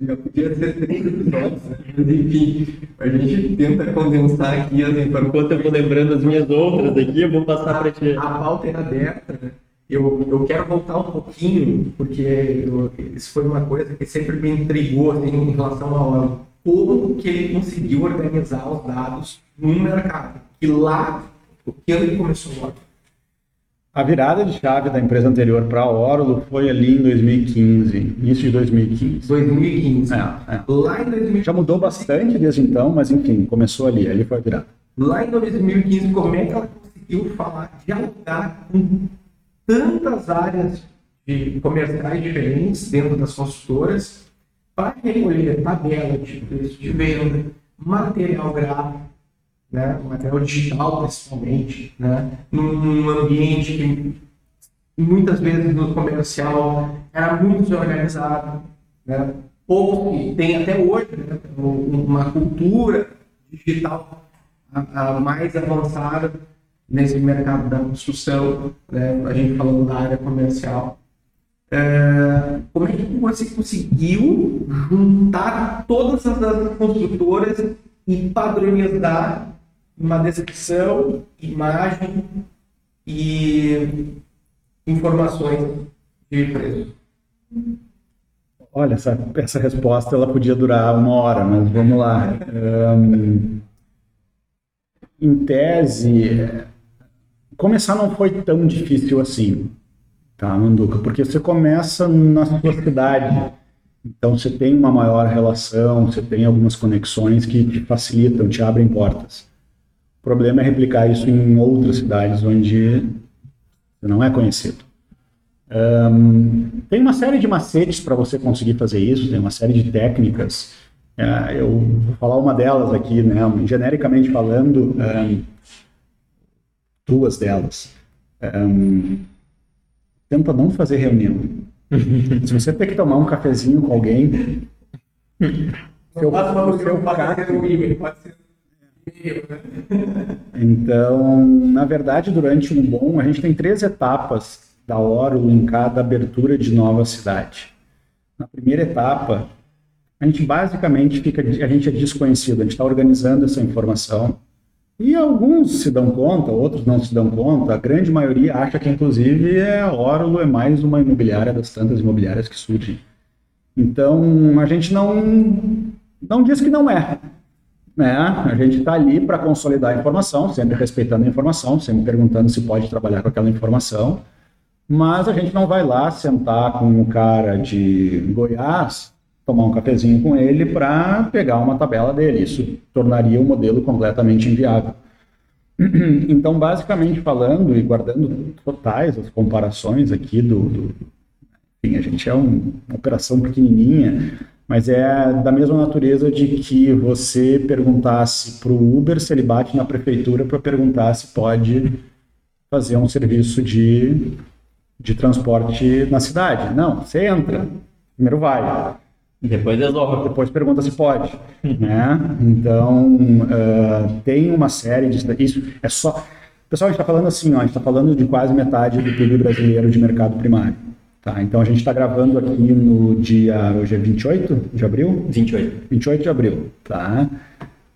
Já podia ser três episódios, né? mas enfim, a gente tenta condensar aqui as informações. Enquanto eu vou lembrando as minhas outras aqui, eu vou passar para ti. A pauta é aberta, né? Eu, eu quero voltar um pouquinho, porque eu, isso foi uma coisa que sempre me intrigou assim, em relação ao como que ele conseguiu organizar os dados no mercado. E lá, o que ele começou a a virada de chave da empresa anterior para a Orulo foi ali em 2015, início de 2015. 2015. É, é. Lá em 2015. Já mudou bastante desde então, mas enfim, começou ali, ali foi a virada. Lá em 2015, como é que ela conseguiu falar, dialogar com tantas áreas de comerciais diferentes dentro das consultoras para recolher tabela de preço de venda, material gráfico, né, material digital principalmente, né, num, ambiente que muitas vezes no comercial era muito desorganizado, né, pouco que tem até hoje né, uma cultura digital a, a mais avançada nesse mercado da construção, né, a gente falando da área comercial. É, como é que você conseguiu juntar todas as construtoras e padronizar uma descrição, imagem e informações de preço. Olha, essa, essa resposta ela podia durar uma hora, mas vamos lá. Um, em tese, começar não foi tão difícil assim, tá, Manduca? Porque você começa na sua cidade, então você tem uma maior relação, você tem algumas conexões que te facilitam, te abrem portas. O problema é replicar isso em outras cidades onde não é conhecido. Um, tem uma série de macetes para você conseguir fazer isso, tem uma série de técnicas. Uh, eu vou falar uma delas aqui, né, genericamente falando, um, duas delas. Um, tenta não fazer reunião. [LAUGHS] Se você tem que tomar um cafezinho com alguém, seu, o seu pode ser então, na verdade, durante um bom, a gente tem três etapas da Orulo em cada abertura de nova cidade. Na primeira etapa, a gente basicamente fica, a gente é desconhecido, a gente está organizando essa informação. E alguns se dão conta, outros não se dão conta. A grande maioria acha que, inclusive, é, a Orulo é mais uma imobiliária das tantas imobiliárias que surgem. Então, a gente não, não diz que não é. Né? A gente está ali para consolidar a informação, sempre respeitando a informação, sempre perguntando se pode trabalhar com aquela informação, mas a gente não vai lá sentar com o cara de Goiás, tomar um cafezinho com ele para pegar uma tabela dele. Isso tornaria o modelo completamente inviável. [CLEARS THROAT] Então, basicamente falando e guardando totais as comparações aqui do, do enfim, a gente é um, uma operação pequenininha, mas é da mesma natureza de que você perguntasse para o Uber se ele bate na prefeitura para perguntar se pode fazer um serviço de, de transporte na cidade. Não, você entra, primeiro vai. Depois resolve. Depois pergunta se pode. né? Então, uh, tem uma série de. Isso é só. Pessoal, a gente está falando assim, ó, a gente está falando de quase metade do PIB brasileiro de mercado primário. Tá, então a gente está gravando aqui no dia. Hoje é 28 de abril? 28. 28 de abril. Tá?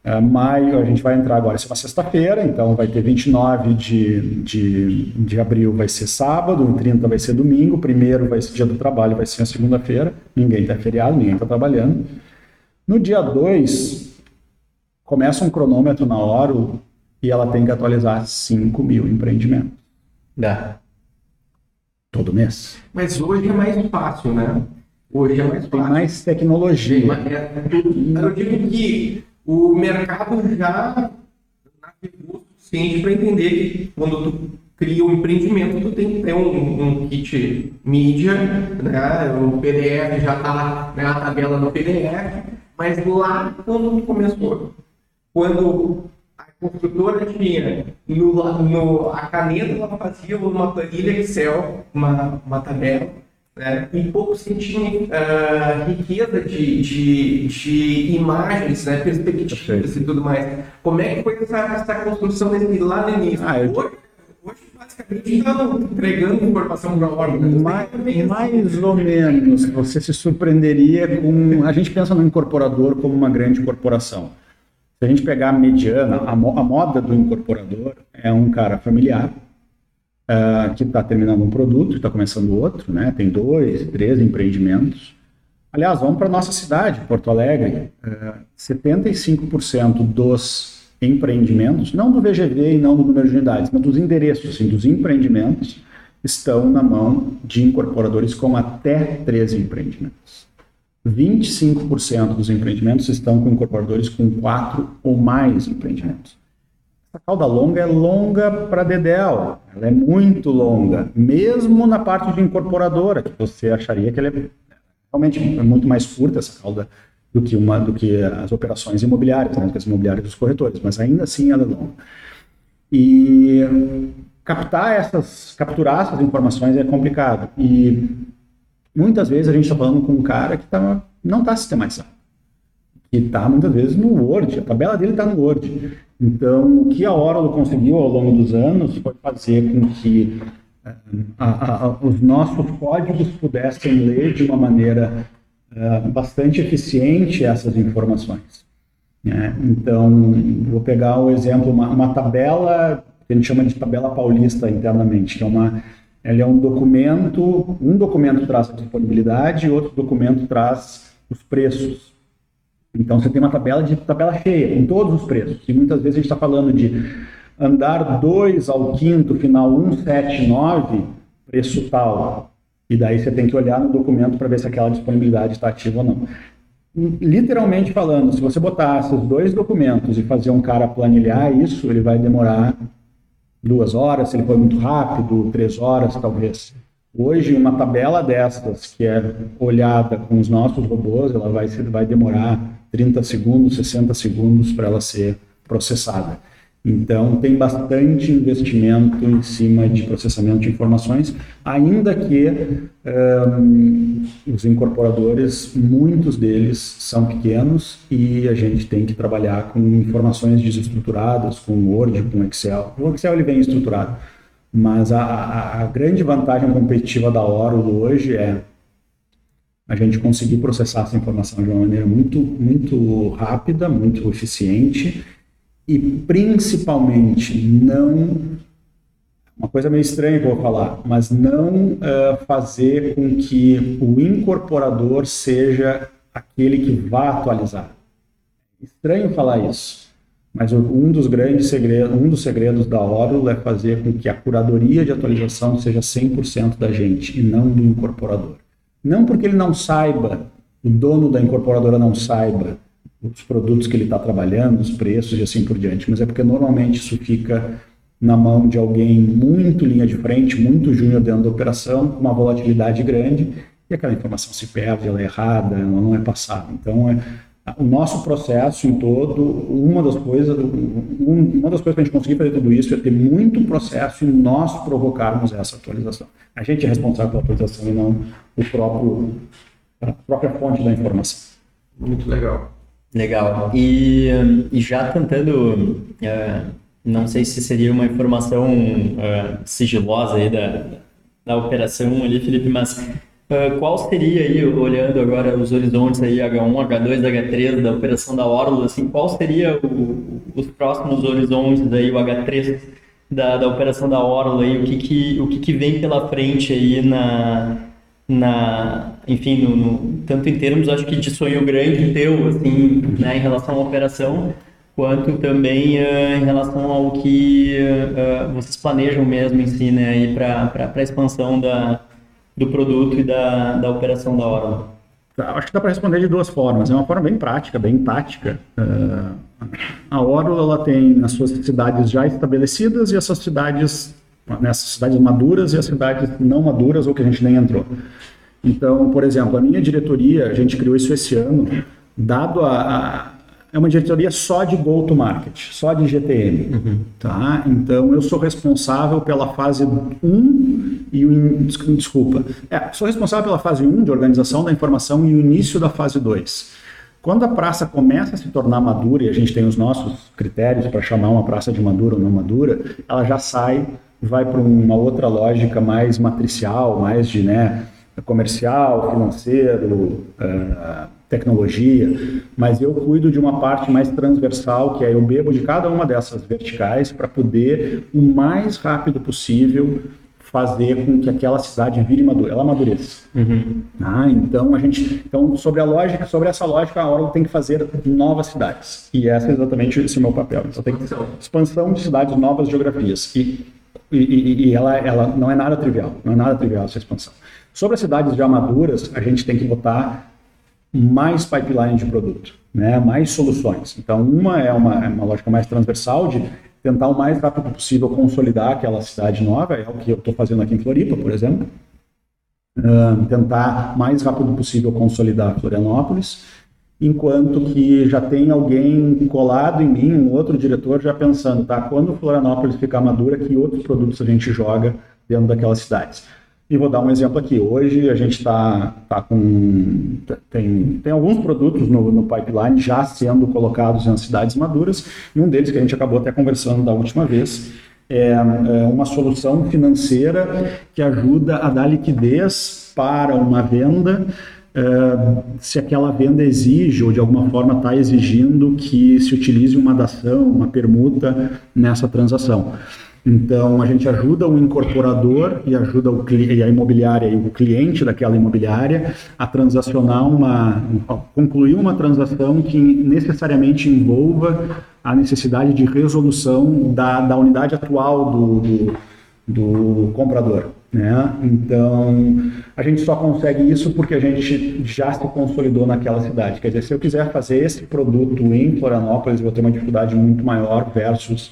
Uh, maio, a gente vai entrar agora, essa é uma sexta-feira, então vai ter 29 de, de, de abril, vai ser sábado, 30 vai ser domingo, primeiro vai ser dia do trabalho, vai ser a segunda-feira, ninguém está feriado, ninguém está trabalhando. No dia 2, começa um cronômetro na hora e ela tem que atualizar 5 mil empreendimentos. Dá. Todo mês. Mas hoje é mais fácil, né? Hoje é mais fácil. Tem mais tecnologia. É, eu digo que o mercado já navegou o suficiente para entender que quando tu cria um empreendimento, tu tem que ter um, um kit mídia, né? o PDF já está né, a tabela no PDF, mas lá quando tu começou, quando construtora tinha no, no, a caneta, ela fazia uma planilha Excel, uma, uma tabela, né? Um pouco sentindo uh, riqueza de, de, de imagens, né? perspectivas Perfeito. e tudo mais. Como é que foi essa, essa construção desse, lá no início? Ah, hoje, hoje, basicamente, está entregando informação para a ordem. Né? Mais, mais ou menos. Você se surpreenderia com... A gente pensa no incorporador como uma grande corporação. Se a gente pegar a mediana, a, mo a moda do incorporador é um cara familiar, uh, que está terminando um produto, está começando outro, né? Tem dois, três empreendimentos. Aliás, vamos para nossa cidade, Porto Alegre. Uh, 75% dos empreendimentos, não do VGV e não do número de unidades, mas dos endereços, assim, dos empreendimentos, estão na mão de incorporadores com até 13 empreendimentos. 25% dos empreendimentos estão com incorporadores com quatro ou mais empreendimentos. Essa cauda longa é longa para Dedel, ela é muito longa, mesmo na parte de incorporadora, que você acharia que ela é realmente muito mais curta essa cauda do que uma do que as operações imobiliárias, né, do que as imobiliárias dos corretores, mas ainda assim ela é longa. E captar essas, capturar essas informações é complicado. E muitas vezes a gente está falando com um cara que tá, não está sistematizado que está muitas vezes no Word, a tabela dele está no Word. Então, o que a Oracle conseguiu ao longo dos anos foi fazer com que uh, a, a, os nossos códigos pudessem ler de uma maneira uh, bastante eficiente essas informações. Né? Então, vou pegar o exemplo, uma, uma, tabela que a gente chama de tabela paulista internamente, que é uma ela é um documento, um documento traz a disponibilidade outro documento traz os preços. Então você tem uma tabela de tabela cheia, com todos os preços. E muitas vezes a gente está falando de andar 2 ao quinto, final 179, preço tal. E daí você tem que olhar no documento para ver se aquela disponibilidade está ativa ou não. Literalmente falando, se você botar esses dois documentos e fazer um cara planilhar isso, ele vai demorar duas horas, se ele for muito rápido, três horas talvez. Hoje, uma tabela dessas, que é olhada com os nossos robôs, ela vai, vai demorar 30 segundos, 60 segundos para ela ser processada. Então, tem bastante investimento em cima de processamento de informações, ainda que um, os incorporadores, muitos deles são pequenos e a gente tem que trabalhar com informações desestruturadas, com Word, com Excel. O Excel ele vem estruturado, mas a, a, a grande vantagem competitiva da Oracle hoje é a gente conseguir processar essa informação de uma maneira muito, muito rápida, muito eficiente e principalmente não uma coisa meio estranha que eu vou falar, mas não uh, fazer com que o incorporador seja aquele que vá atualizar. Estranho falar isso, mas um dos grandes segredos, um dos segredos da Oracle é fazer com que a curadoria de atualização seja 100% da gente e não do incorporador. Não porque ele não saiba, o dono da incorporadora não saiba os produtos que ele está trabalhando, os preços e assim por diante, mas é porque normalmente isso fica na mão de alguém muito linha de frente, muito júnior dentro da operação, com uma volatilidade grande, e aquela informação se perde, ela é errada, ela não é passada. Então, é, o nosso processo em todo, uma das coisas, um, uma das coisas para a gente conseguir fazer tudo isso é ter muito processo e nós provocarmos essa atualização. A gente é responsável pela atualização e não o próprio a própria fonte da informação. Muito legal. Legal. E, e já tentando, uh, não sei se seria uma informação uh, sigilosa aí da, da operação ali, Felipe, mas uh, qual seria aí, olhando agora os horizontes aí, H1, H2, H3 da operação da Orlo, assim, qual seria o, os próximos horizontes aí, o H3 da, da operação da Orlo aí, o que que, o que que vem pela frente aí na na, enfim, no, no, tanto em termos, acho que de sonho grande teu, assim, né, em relação à operação, quanto também uh, em relação ao que uh, vocês planejam mesmo em si, né, para a expansão da, do produto e da, da operação da Orla. Tá, acho que dá para responder de duas formas. É uma forma bem prática, bem tática. A Orla ela tem as suas cidades já estabelecidas e essas cidades nessas cidades maduras e as cidades não maduras ou que a gente nem entrou. Então, por exemplo, a minha diretoria, a gente criou isso esse ano, dado a, a é uma diretoria só de go-to-market, só de GTM, uhum. tá? Então, eu sou responsável pela fase 1 e o... Desculpa. É, sou responsável pela fase 1 de organização da informação e o início da fase 2. Quando a praça começa a se tornar madura, e a gente tem os nossos critérios para chamar uma praça de madura ou não madura, ela já sai vai para uma outra lógica mais matricial, mais de né, comercial, financeiro, uh, tecnologia, mas eu cuido de uma parte mais transversal, que é eu bebo de cada uma dessas verticais para poder, o mais rápido possível, fazer com que aquela cidade vire madura, ela amadureça. Uhum. Ah, então a gente, então sobre a lógica, sobre essa lógica, a Oracle tem que fazer novas cidades e essa é exatamente esse é o meu papel. Então tem que expansão de cidades, novas geografias e e, e, ela, ela não é nada trivial, não é nada trivial essa expansão. Sobre as cidades já maduras, a gente tem que botar mais pipeline de produto, né? mais soluções. Então, uma é uma, é uma lógica mais transversal de tentar o mais rápido possível consolidar aquela cidade nova, é o que eu estou fazendo aqui em Floripa, por exemplo. Uh, tentar mais rápido possível consolidar Florianópolis enquanto que já tem alguém colado em mim, um outro diretor já pensando, tá, quando Florianópolis ficar madura, que outros produtos a gente joga dentro daquelas cidades. E vou dar um exemplo aqui. Hoje a gente está tá com. Tem, tem alguns produtos no, no pipeline já sendo colocados em cidades maduras, e um deles que a gente acabou até conversando da última vez é, é uma solução financeira que ajuda a dar liquidez para uma venda Se aquela venda exige ou de alguma forma está exigindo que se utilize uma dação, uma permuta nessa transação. Então a gente ajuda o incorporador e ajuda o, e a imobiliária e o cliente daquela imobiliária a transacionar uma, concluir uma transação que necessariamente envolva a necessidade de resolução da, da unidade atual do, do, do comprador. Né? Então, a gente só consegue isso porque a gente já se consolidou naquela cidade. Quer dizer, se eu quiser fazer esse produto em Florianópolis, eu vou ter uma dificuldade muito maior versus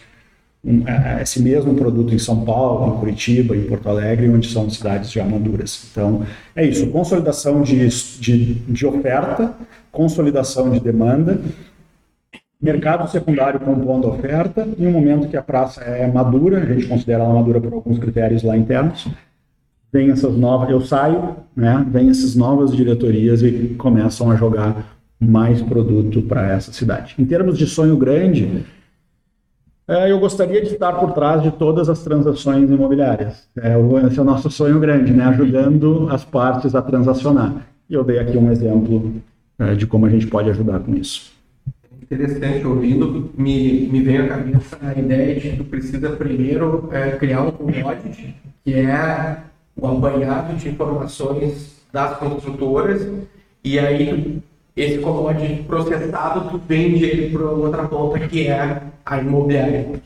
um, esse mesmo produto em São Paulo, em Curitiba, em Porto Alegre, onde são cidades já maduras. Então, é isso: consolidação de, de, de oferta, consolidação de demanda mercado secundário compondo oferta, em um momento que a praça é madura, a gente considera ela madura por alguns critérios lá internos, vem essas novas, eu saio, né, vem essas novas diretorias e começam a jogar mais produto para essa cidade. Em termos de sonho grande, é, eu gostaria de estar por trás de todas as transações imobiliárias. É, esse é o nosso sonho grande, né, ajudando as partes a transacionar. E eu dei aqui um exemplo é, de como a gente pode ajudar com isso. Interessante, ouvindo, me, me vem à cabeça a ideia de que tu precisa primeiro é, criar um commodity, que é o apanhado de informações das construtoras e aí esse commodity processado tu vende ele para outra ponta que é a imobiliária.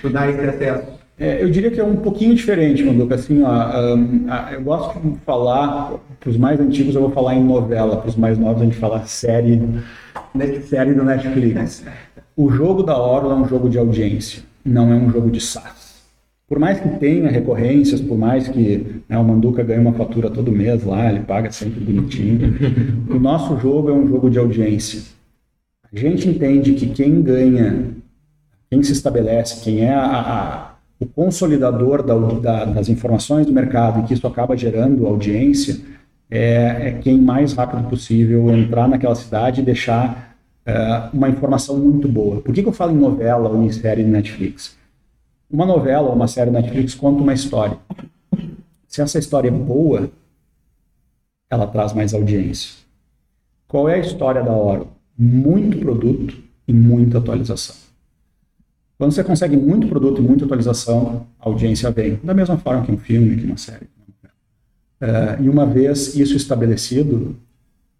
Tu dá esse acesso. É, eu diria que é um pouquinho diferente, Manduca. Assim, ó, um, eu gosto de falar, para os mais antigos eu vou falar em novela, para os mais novos a gente fala série, série do Netflix. O jogo da Orla é um jogo de audiência, não é um jogo de SaaS. Por mais que tenha recorrências, por mais que né, o Manduca ganhe uma fatura todo mês lá, ele paga sempre bonitinho, o nosso jogo é um jogo de audiência. A gente entende que quem ganha, quem se estabelece, quem é a, a, o consolidador da, da, das informações do mercado e que isso acaba gerando audiência, é, é quem mais rápido possível entrar naquela cidade e deixar uh, uma informação muito boa. Por que, que eu falo em novela ou em série de Netflix? Uma novela ou uma série Netflix conta uma história. Se essa história é boa, ela traz mais audiência. Qual é a história da hora? Muito produto e muita atualização. Quando você consegue muito produto e muita atualização, a audiência vem. Da mesma forma que um filme, que uma série. Uh, e uma vez isso estabelecido,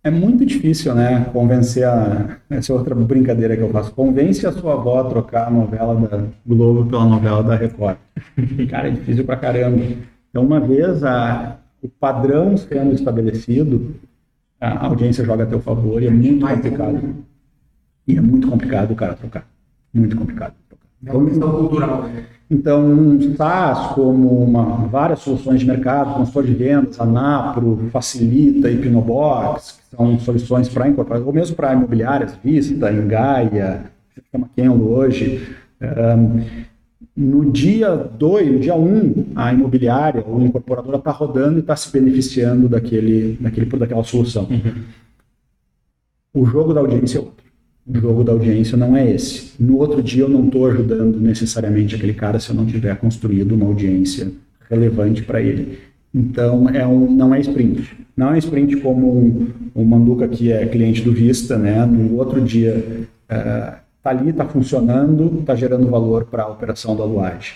é muito difícil, né, convencer a... Essa é outra brincadeira que eu faço. Convence a sua avó a trocar a novela da Globo pela novela da Record. [LAUGHS] Cara, é difícil pra caramba. Então, uma vez a, o padrão sendo estabelecido, a audiência joga a teu favor e é muito complicado. E é muito complicado o cara trocar. Muito complicado. É uma questão cultural. Né? Então, SaaS, como uma, várias soluções de mercado, consultor de vendas, Anapro, Facilita, Hipnobox, que são soluções para incorporar, ou mesmo para imobiliárias, Vista, Engaia, chama Kenlo hoje. Um, no dia 2, no dia 1, um, a imobiliária ou a incorporadora está rodando e está se beneficiando daquele, daquele, daquela solução. Uhum. O jogo da audiência é outro o jogo da audiência não é esse. No outro dia eu não estou ajudando necessariamente aquele cara se eu não tiver construído uma audiência relevante para ele. Então é um, não é sprint. Não é sprint como um, um Manduca que é cliente do Vista, né? No outro dia está é, ali, está funcionando, está gerando valor para a operação da Luage.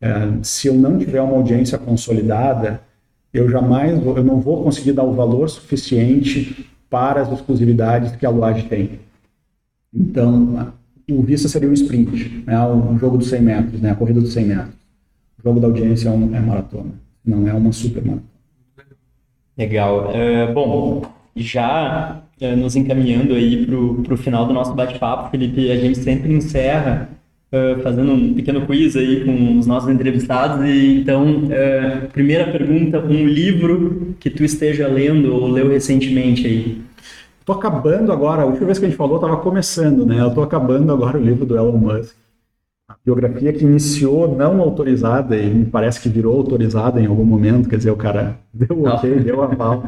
É, se eu não tiver uma audiência consolidada, eu jamais vou, eu não vou conseguir dar o valor suficiente para as exclusividades que a Luage tem. Então, o Vista seria um sprint, né? um jogo dos 100 metros, né? a corrida dos 100 metros. O jogo da audiência é, um, é maratona, não é uma super maratona. Legal. Uh, bom, já uh, nos encaminhando aí para o final do nosso bate-papo, Felipe, a gente sempre encerra uh, fazendo um pequeno quiz aí com os nossos entrevistados. E então, primeira pergunta, um livro que tu esteja lendo ou leu recentemente aí? Tô acabando agora, a última vez que a gente falou, estava começando, né? Eu tô acabando agora o livro do Elon Musk. A biografia que iniciou não autorizada e me parece que virou autorizada em algum momento, quer dizer, o cara [LAUGHS] deu ok, não. deu aval.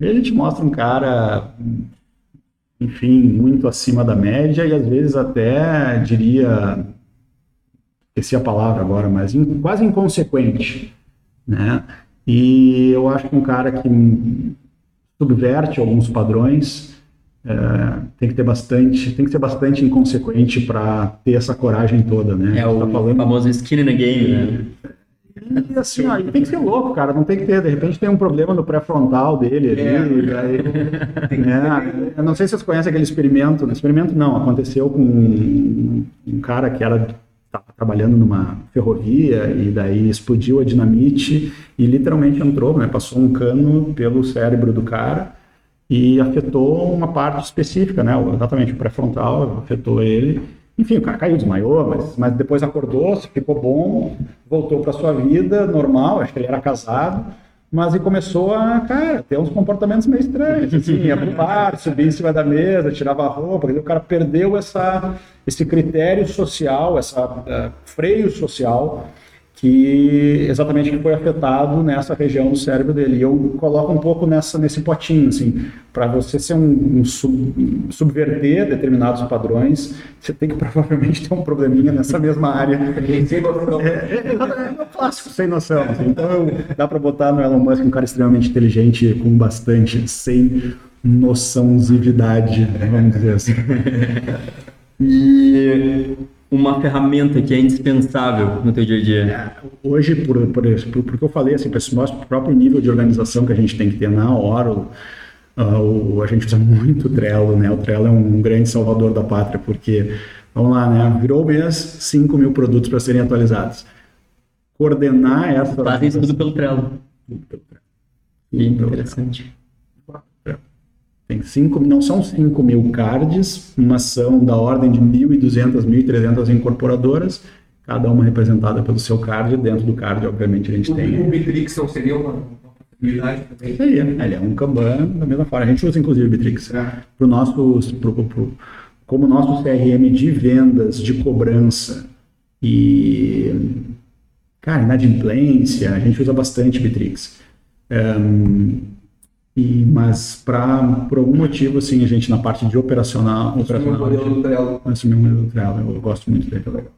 E ele te mostra um cara, enfim, muito acima da média e às vezes até, diria, esqueci a palavra agora, mas quase inconsequente, né? E eu acho que um cara que subverte alguns padrões. É, tem que ter bastante, tem que ser bastante inconsequente para ter essa coragem toda, né? É o tá falando... famoso skin in the game, né? E assim, ó, tem que ser louco, cara. Não tem que ter, de repente tem um problema no pré-frontal dele ali. É. Aí, [LAUGHS] é, eu não sei se vocês conhecem aquele experimento. Experimento não, aconteceu com um, um cara que era estava trabalhando numa ferrovia e daí explodiu a dinamite e literalmente entrou, né, passou um cano pelo cérebro do cara e afetou uma parte específica, né, exatamente o pré-frontal, afetou ele. Enfim, o cara caiu, desmaiou, mas, mas depois acordou, ficou bom, voltou para sua vida normal, acho que ele era casado, mas ele começou a, cara, ter uns comportamentos meio estranhos, assim, ia pro bar, [LAUGHS] subia em cima da mesa, tirava a roupa, o cara perdeu essa, esse critério social, essa uh, freio social que exatamente que foi afetado nessa região do cérebro dele. E eu coloco um pouco nessa nesse potinho, assim, para você ser um, um sub, subverter determinados padrões, você tem que [LAUGHS] provavelmente ter um probleminha nessa mesma área. sem noção. É, é, é, clássico, sem noção. Assim. Então dá para botar no Elon Musk um cara extremamente inteligente, com bastante, sem noçãozividade, vamos dizer assim. E uma ferramenta que é indispensável no teu dia a dia? É, hoje, por, por, por, porque eu falei, assim, para esse nosso próprio nível de organização que a gente tem que ter na hora, uh, a gente usa muito o Trello, né? O Trello é um grande salvador da pátria, porque, vamos lá, né? Virou o mês, 5 mil produtos para serem atualizados. Coordenar essa... Fazem isso tudo pelo Trello. Tudo pelo Trello. Interessante. Tem cinco, não são 5 mil cards, mas são da ordem de 1.200, 1.300 incorporadoras, cada uma representada pelo seu card. Dentro do card, obviamente, a gente o, tem. O Bitrix não seria uma possibilidade também? Isso aí, ele é um Kanban da mesma forma. A gente usa, inclusive, o Bitrix é. pro nosso, pro, pro, como nosso CRM de vendas, de cobrança e. Cara, inadimplência, a gente usa bastante Bitrix. Um, E, mas para por algum motivo assim a gente na parte de operacional, operacional o modelo do Trello. assumir o modelo do Trello, eu gosto muito dele, é legal.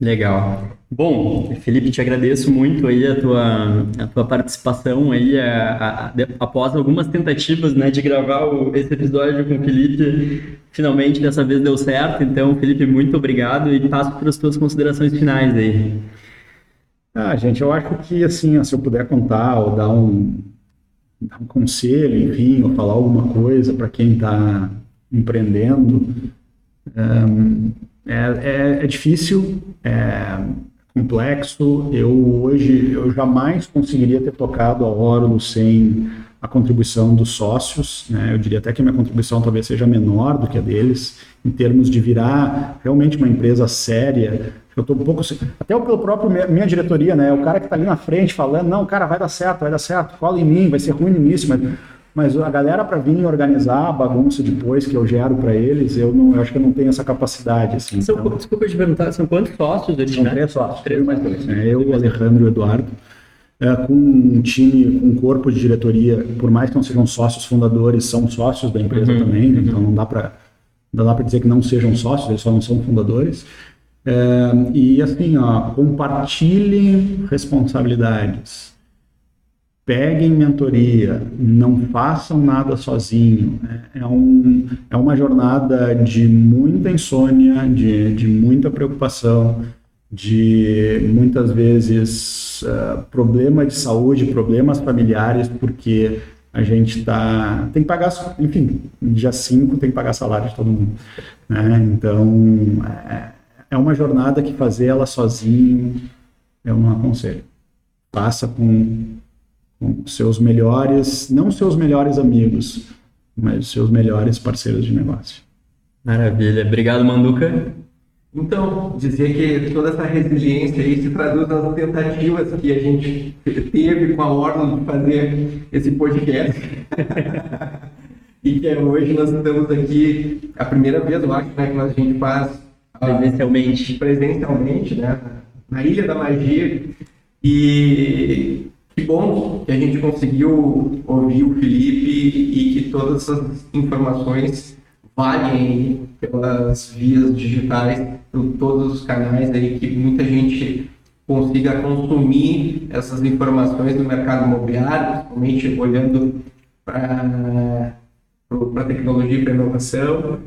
Legal. Bom, Felipe, te agradeço muito aí a tua, a tua participação aí a, a, a, após algumas tentativas né, de gravar o, esse episódio com o Felipe. Finalmente, dessa vez deu certo. Então, Felipe, muito obrigado e passo para as tuas considerações finais aí. Ah, gente, eu acho que assim, se eu puder contar ou dar um, dar um conselho, enfim, ou falar alguma coisa para quem está empreendendo, um, é, é, é, difícil, é complexo. Eu hoje, eu jamais conseguiria ter tocado a Oro sem a contribuição dos sócios. Né? Eu diria até que a minha contribuição talvez seja menor do que a deles, em termos de virar realmente uma empresa séria. Eu estou um pouco. Até pelo próprio minha diretoria, né? O cara que está ali na frente falando, não, cara, vai dar certo, vai dar certo, cola em mim, vai ser ruim no início, mas mas a galera para vir organizar a bagunça depois que eu gero para eles, eu, não, eu acho que eu não tenho essa capacidade. Assim, são, então... Desculpa te perguntar, são quantos sócios eles São três sócios, três mais dois. É, eu, o Alejandro e o Eduardo. É, com um time, com um corpo de diretoria, por mais que não sejam sócios fundadores, são sócios da empresa uhum, também, uhum. então não dá para não dá para dizer que não sejam sócios, eles só não são fundadores. É, e assim, ó, compartilhem responsabilidades peguem mentoria, não façam nada sozinho. É, é, um, é uma jornada de muita insônia, de, de muita preocupação, de muitas vezes uh, problema de saúde, problemas familiares, porque a gente tá, tem que pagar, enfim, dia 5 tem que pagar salário de todo mundo. Né? Então, é, é uma jornada que fazer ela sozinho eu não aconselho. Passa com com seus melhores, não seus melhores amigos, mas seus melhores parceiros de negócio. Maravilha. Obrigado, Manduca. Então, dizer que toda essa resiliência aí se traduz nas tentativas que a gente teve com a ordem de fazer esse podcast. [LAUGHS] e que hoje nós estamos aqui, a primeira vez, eu acho, né, que a gente faz presencialmente, presencialmente né, na Ilha da Magia. E que bom que a gente conseguiu ouvir o Felipe e que todas essas informações valem pelas vias digitais, por todos os canais aí, que muita gente consiga consumir essas informações do mercado imobiliário, principalmente olhando para a tecnologia e para a inovação.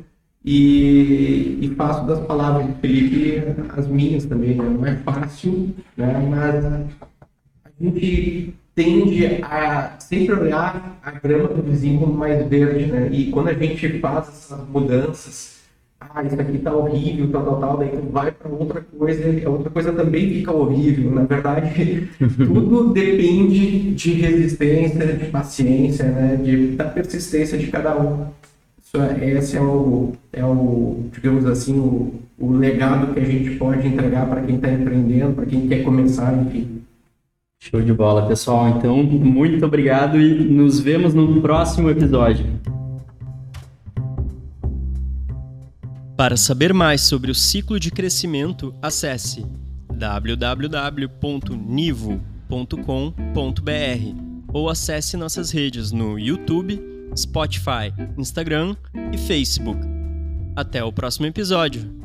E, e, faço das palavras do Felipe as minhas também. Né? Não é fácil, né? mas a gente tende a sempre olhar a grama do vizinho como mais verde, né? E quando a gente faz essas mudanças, ah, isso aqui tá horrível, tal, tal, tal, daí tu vai para outra coisa e a outra coisa também fica horrível. Na verdade, [LAUGHS] tudo depende de resistência, de paciência, né? De, da persistência de cada um. Isso é, esse é o, é o, digamos assim, o, o legado que a gente pode entregar para quem está empreendendo, para quem quer começar, enfim. Show de bola, pessoal. Então, muito obrigado e nos vemos no próximo episódio. Para saber mais sobre o ciclo de crescimento, acesse www.nivo.com.br ou acesse nossas redes no YouTube, Spotify, Instagram e Facebook. Até o próximo episódio.